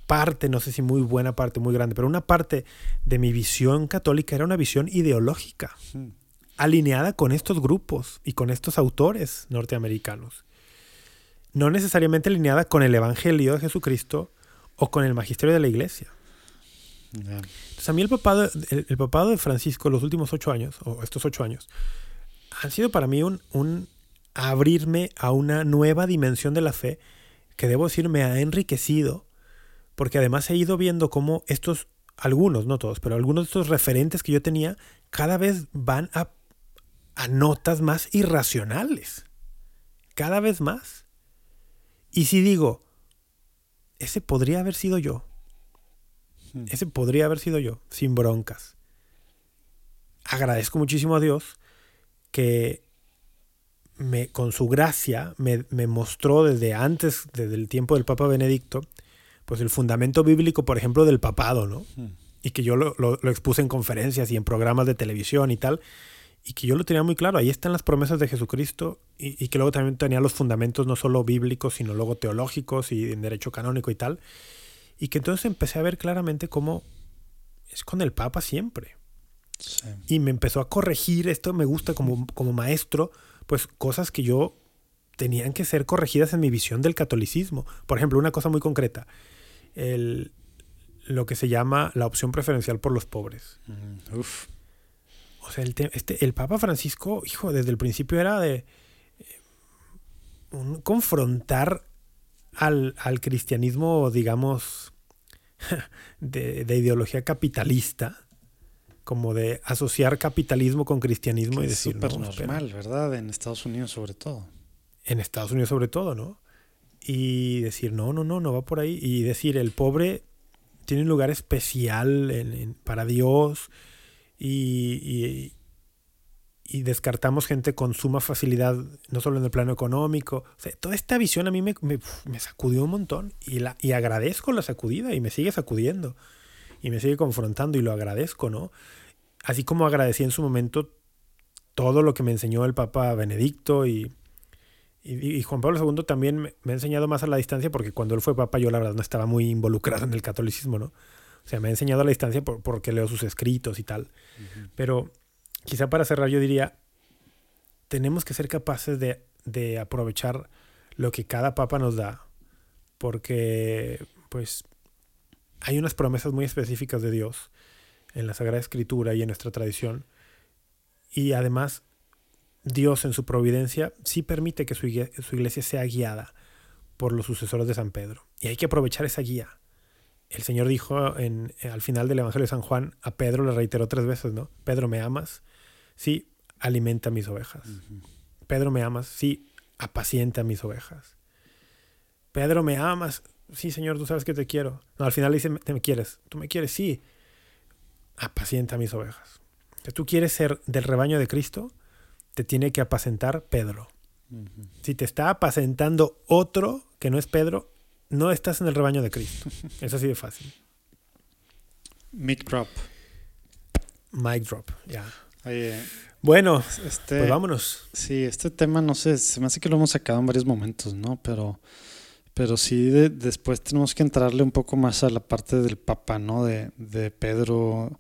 parte, no sé si muy buena parte, muy grande, pero una parte de mi visión católica era una visión ideológica alineada con estos grupos y con estos autores norteamericanos. No necesariamente alineada con el Evangelio de Jesucristo o con el magisterio de la iglesia. Entonces a mí el papado, el, el papado de Francisco los últimos ocho años, o estos ocho años, han sido para mí un, un abrirme a una nueva dimensión de la fe que debo decir me ha enriquecido, porque además he ido viendo cómo estos, algunos, no todos, pero algunos de estos referentes que yo tenía, cada vez van a, a notas más irracionales. Cada vez más. Y si digo, ese podría haber sido yo. Hmm. Ese podría haber sido yo, sin broncas. Agradezco muchísimo a Dios que me, con su gracia me, me mostró desde antes, desde el tiempo del Papa Benedicto, pues el fundamento bíblico, por ejemplo, del papado, ¿no? Hmm. Y que yo lo, lo- lo expuse en conferencias y en programas de televisión y tal, y que yo lo tenía muy claro, ahí están las promesas de Jesucristo, y, y que luego también tenía los fundamentos no solo bíblicos, sino luego teológicos y en derecho canónico y tal, y que entonces empecé a ver claramente cómo es con el Papa siempre Sí. y me empezó a corregir, esto me gusta como, como maestro, pues cosas que yo tenían que ser corregidas en mi visión del catolicismo. Por ejemplo, una cosa muy concreta, el, lo que se llama la opción preferencial por los pobres. Mm, Uf. O sea, el, te- este, el Papa Francisco, hijo, desde el principio era de eh, un- confrontar al, al cristianismo, digamos, [LAUGHS] de, de ideología capitalista, como de asociar capitalismo con cristianismo y Es decir, súper no, espera, normal, ¿verdad? En Estados Unidos sobre todo. en Estados Unidos sobre todo, ¿no? Y decir, no, no, no, no va por ahí. Y decir, el pobre tiene un lugar especial en- para Dios y, y- y descartamos gente con suma facilidad, no solo en el plano económico. O toda esta visión a mí me, me- me sacudió un montón y, la, y agradezco la sacudida y me sigue sacudiendo y me sigue confrontando y lo agradezco, ¿no? Así como agradecí en su momento todo lo que me enseñó el Papa Benedicto y, y, y Juan Pablo II también me, me ha enseñado más a la distancia porque cuando él fue Papa yo la verdad no estaba muy involucrado en el catolicismo, ¿no? O sea, me ha enseñado a la distancia por- porque leo sus escritos y tal. Pero quizá para cerrar yo diría, tenemos que ser capaces de, de aprovechar lo que cada papa nos da, porque pues hay unas promesas muy específicas de Dios en la Sagrada Escritura y en nuestra tradición, y además Dios en su providencia sí permite que su igle- su iglesia sea guiada por los sucesores de San Pedro, y hay que aprovechar esa guía. El Señor dijo en, al final del Evangelio de San Juan, a Pedro le reiteró tres veces, ¿no? Pedro, ¿me amas? Sí, alimenta mis ovejas. Pedro, ¿me amas? Sí, apacienta mis ovejas. Pedro, ¿me amas? Sí, Señor, tú sabes que te quiero. No, al final le dice, ¿te me quieres? ¿Tú me quieres? Sí. Apacienta mis ovejas. Tú quieres ser del rebaño de Cristo, te tiene que apacentar Pedro. Si te está apacentando otro que no es Pedro, no estás en el rebaño de Cristo. [LAUGHS] Es así de fácil. Mic drop. Mic drop, ya. Oye, Bueno, este, pues vámonos. sí, este tema no sé, se me hace que lo hemos sacado en varios momentos, ¿no? Pero, pero sí, de- después tenemos que entrarle un poco más a la parte del Papa, ¿no? De, de Pedro,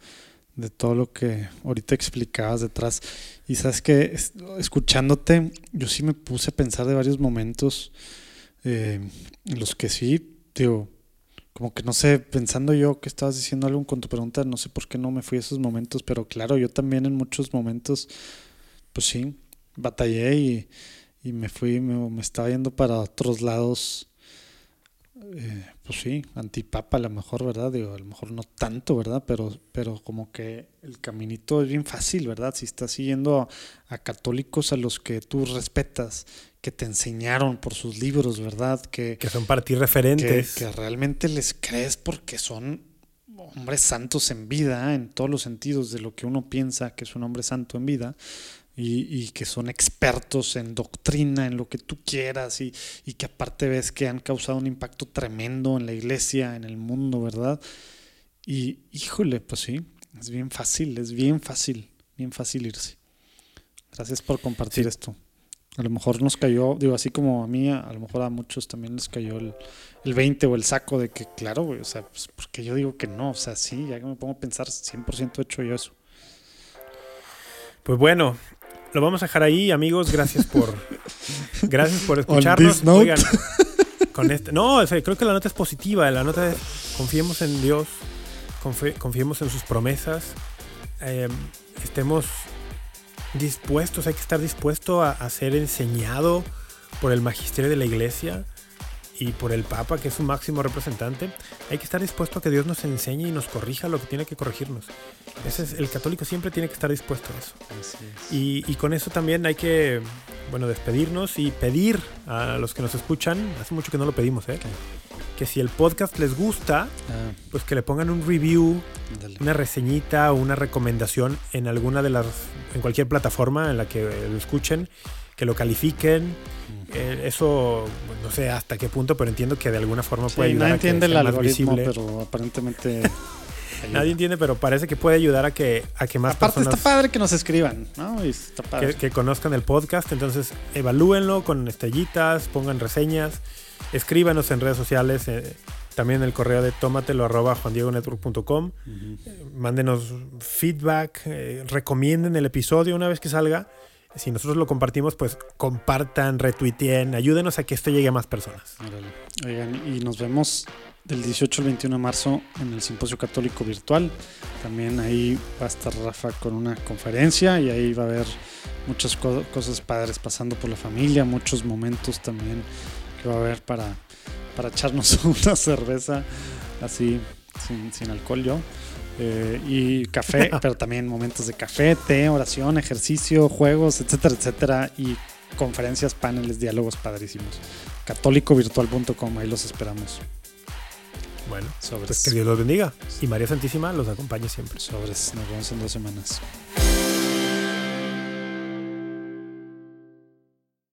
de todo lo que ahorita explicabas detrás. Y sabes que es- escuchándote, yo sí me puse a pensar de varios momentos eh, en los que sí, digo, como que no sé, pensando yo que estabas diciendo algo con tu pregunta, no sé por qué no me fui a esos momentos, pero claro, yo también en muchos momentos, pues sí, batallé y, y me fui, me, me estaba yendo para otros lados, eh, pues sí, antipapa a lo mejor, ¿verdad? Digo, a lo mejor no tanto, ¿verdad? Pero, pero como que el caminito es bien fácil, ¿verdad? Si estás siguiendo a, a católicos a los que tú respetas, que te enseñaron por sus libros, ¿verdad? Que, Que son para ti que, referentes. que realmente les crees porque son hombres santos en vida, en todos los sentidos de lo que uno piensa que es un hombre santo en vida, y, y que son expertos en doctrina, en lo que tú quieras, y, y que aparte ves que han causado un impacto tremendo en la iglesia, en el mundo, ¿verdad? Y híjole, pues sí, es bien fácil, es bien fácil, bien fácil irse. Gracias por compartir Sí. esto. A lo mejor nos cayó, digo, así como a mí, a, a lo mejor a muchos también les cayó el, el 20 o el saco de que, claro, güey, o sea, pues, porque yo digo que no, o sea, sí, ya que me pongo a pensar, 100% he hecho yo eso. Pues bueno, lo vamos a dejar ahí, amigos. Gracias por, [LAUGHS] gracias por escucharnos. Oigan, [LAUGHS] con este, no, creo que la nota es positiva. La nota es confiemos en Dios, confi- confiemos en sus promesas, eh, estemos dispuestos, hay que estar dispuesto a, a ser enseñado por el magisterio de la iglesia y por el Papa, que es su máximo representante. Hay que estar dispuesto a que Dios nos enseñe y nos corrija lo que tiene que corregirnos. Ese es, el católico siempre tiene que estar dispuesto a eso. Y, y con eso también hay que, bueno, despedirnos y pedir a los que nos escuchan, hace mucho que no lo pedimos, ¿eh? Que si el podcast les gusta, Ah, pues que le pongan un review, una reseñita o una recomendación en alguna de las, en cualquier plataforma en la que lo escuchen, que lo califiquen. Eh, eso, no sé hasta qué punto, pero entiendo que de alguna forma Sí, puede ayudar nadie a que entiende el algoritmo, visible. pero aparentemente. [LAUGHS] Nadie entiende, pero parece que puede ayudar a que, a que más Aparte personas está padre que nos escriban, ¿no? Y está padre. que, que conozcan el podcast. Entonces, evalúenlo con estrellitas, pongan reseñas, escríbanos en redes sociales, eh, también el correo de tómatelo arroba juandiegonetwork.com. Ujú. Mándenos feedback, eh, recomienden el episodio una vez que salga. Si nosotros lo compartimos, pues compartan, retuiteen, ayúdenos a que esto llegue a más personas. Oigan, y nos vemos del 18 al 21 de marzo en el Simposio Católico Virtual. También ahí va a estar Rafa con una conferencia y ahí va a haber muchas co- cosas padres pasando por la familia, muchos momentos también que va a haber para, para echarnos [LAUGHS] una cerveza así, sin, sin alcohol yo. Eh, y café, [LAUGHS] pero también momentos de café, té, oración, ejercicio, juegos, etcétera, etcétera. Y conferencias, paneles, diálogos padrísimos. católicovirtual.com, ahí los esperamos. Bueno, Sobres. pues que Dios los bendiga y María Santísima los acompañe siempre. Sobres. Nos vemos en dos semanas.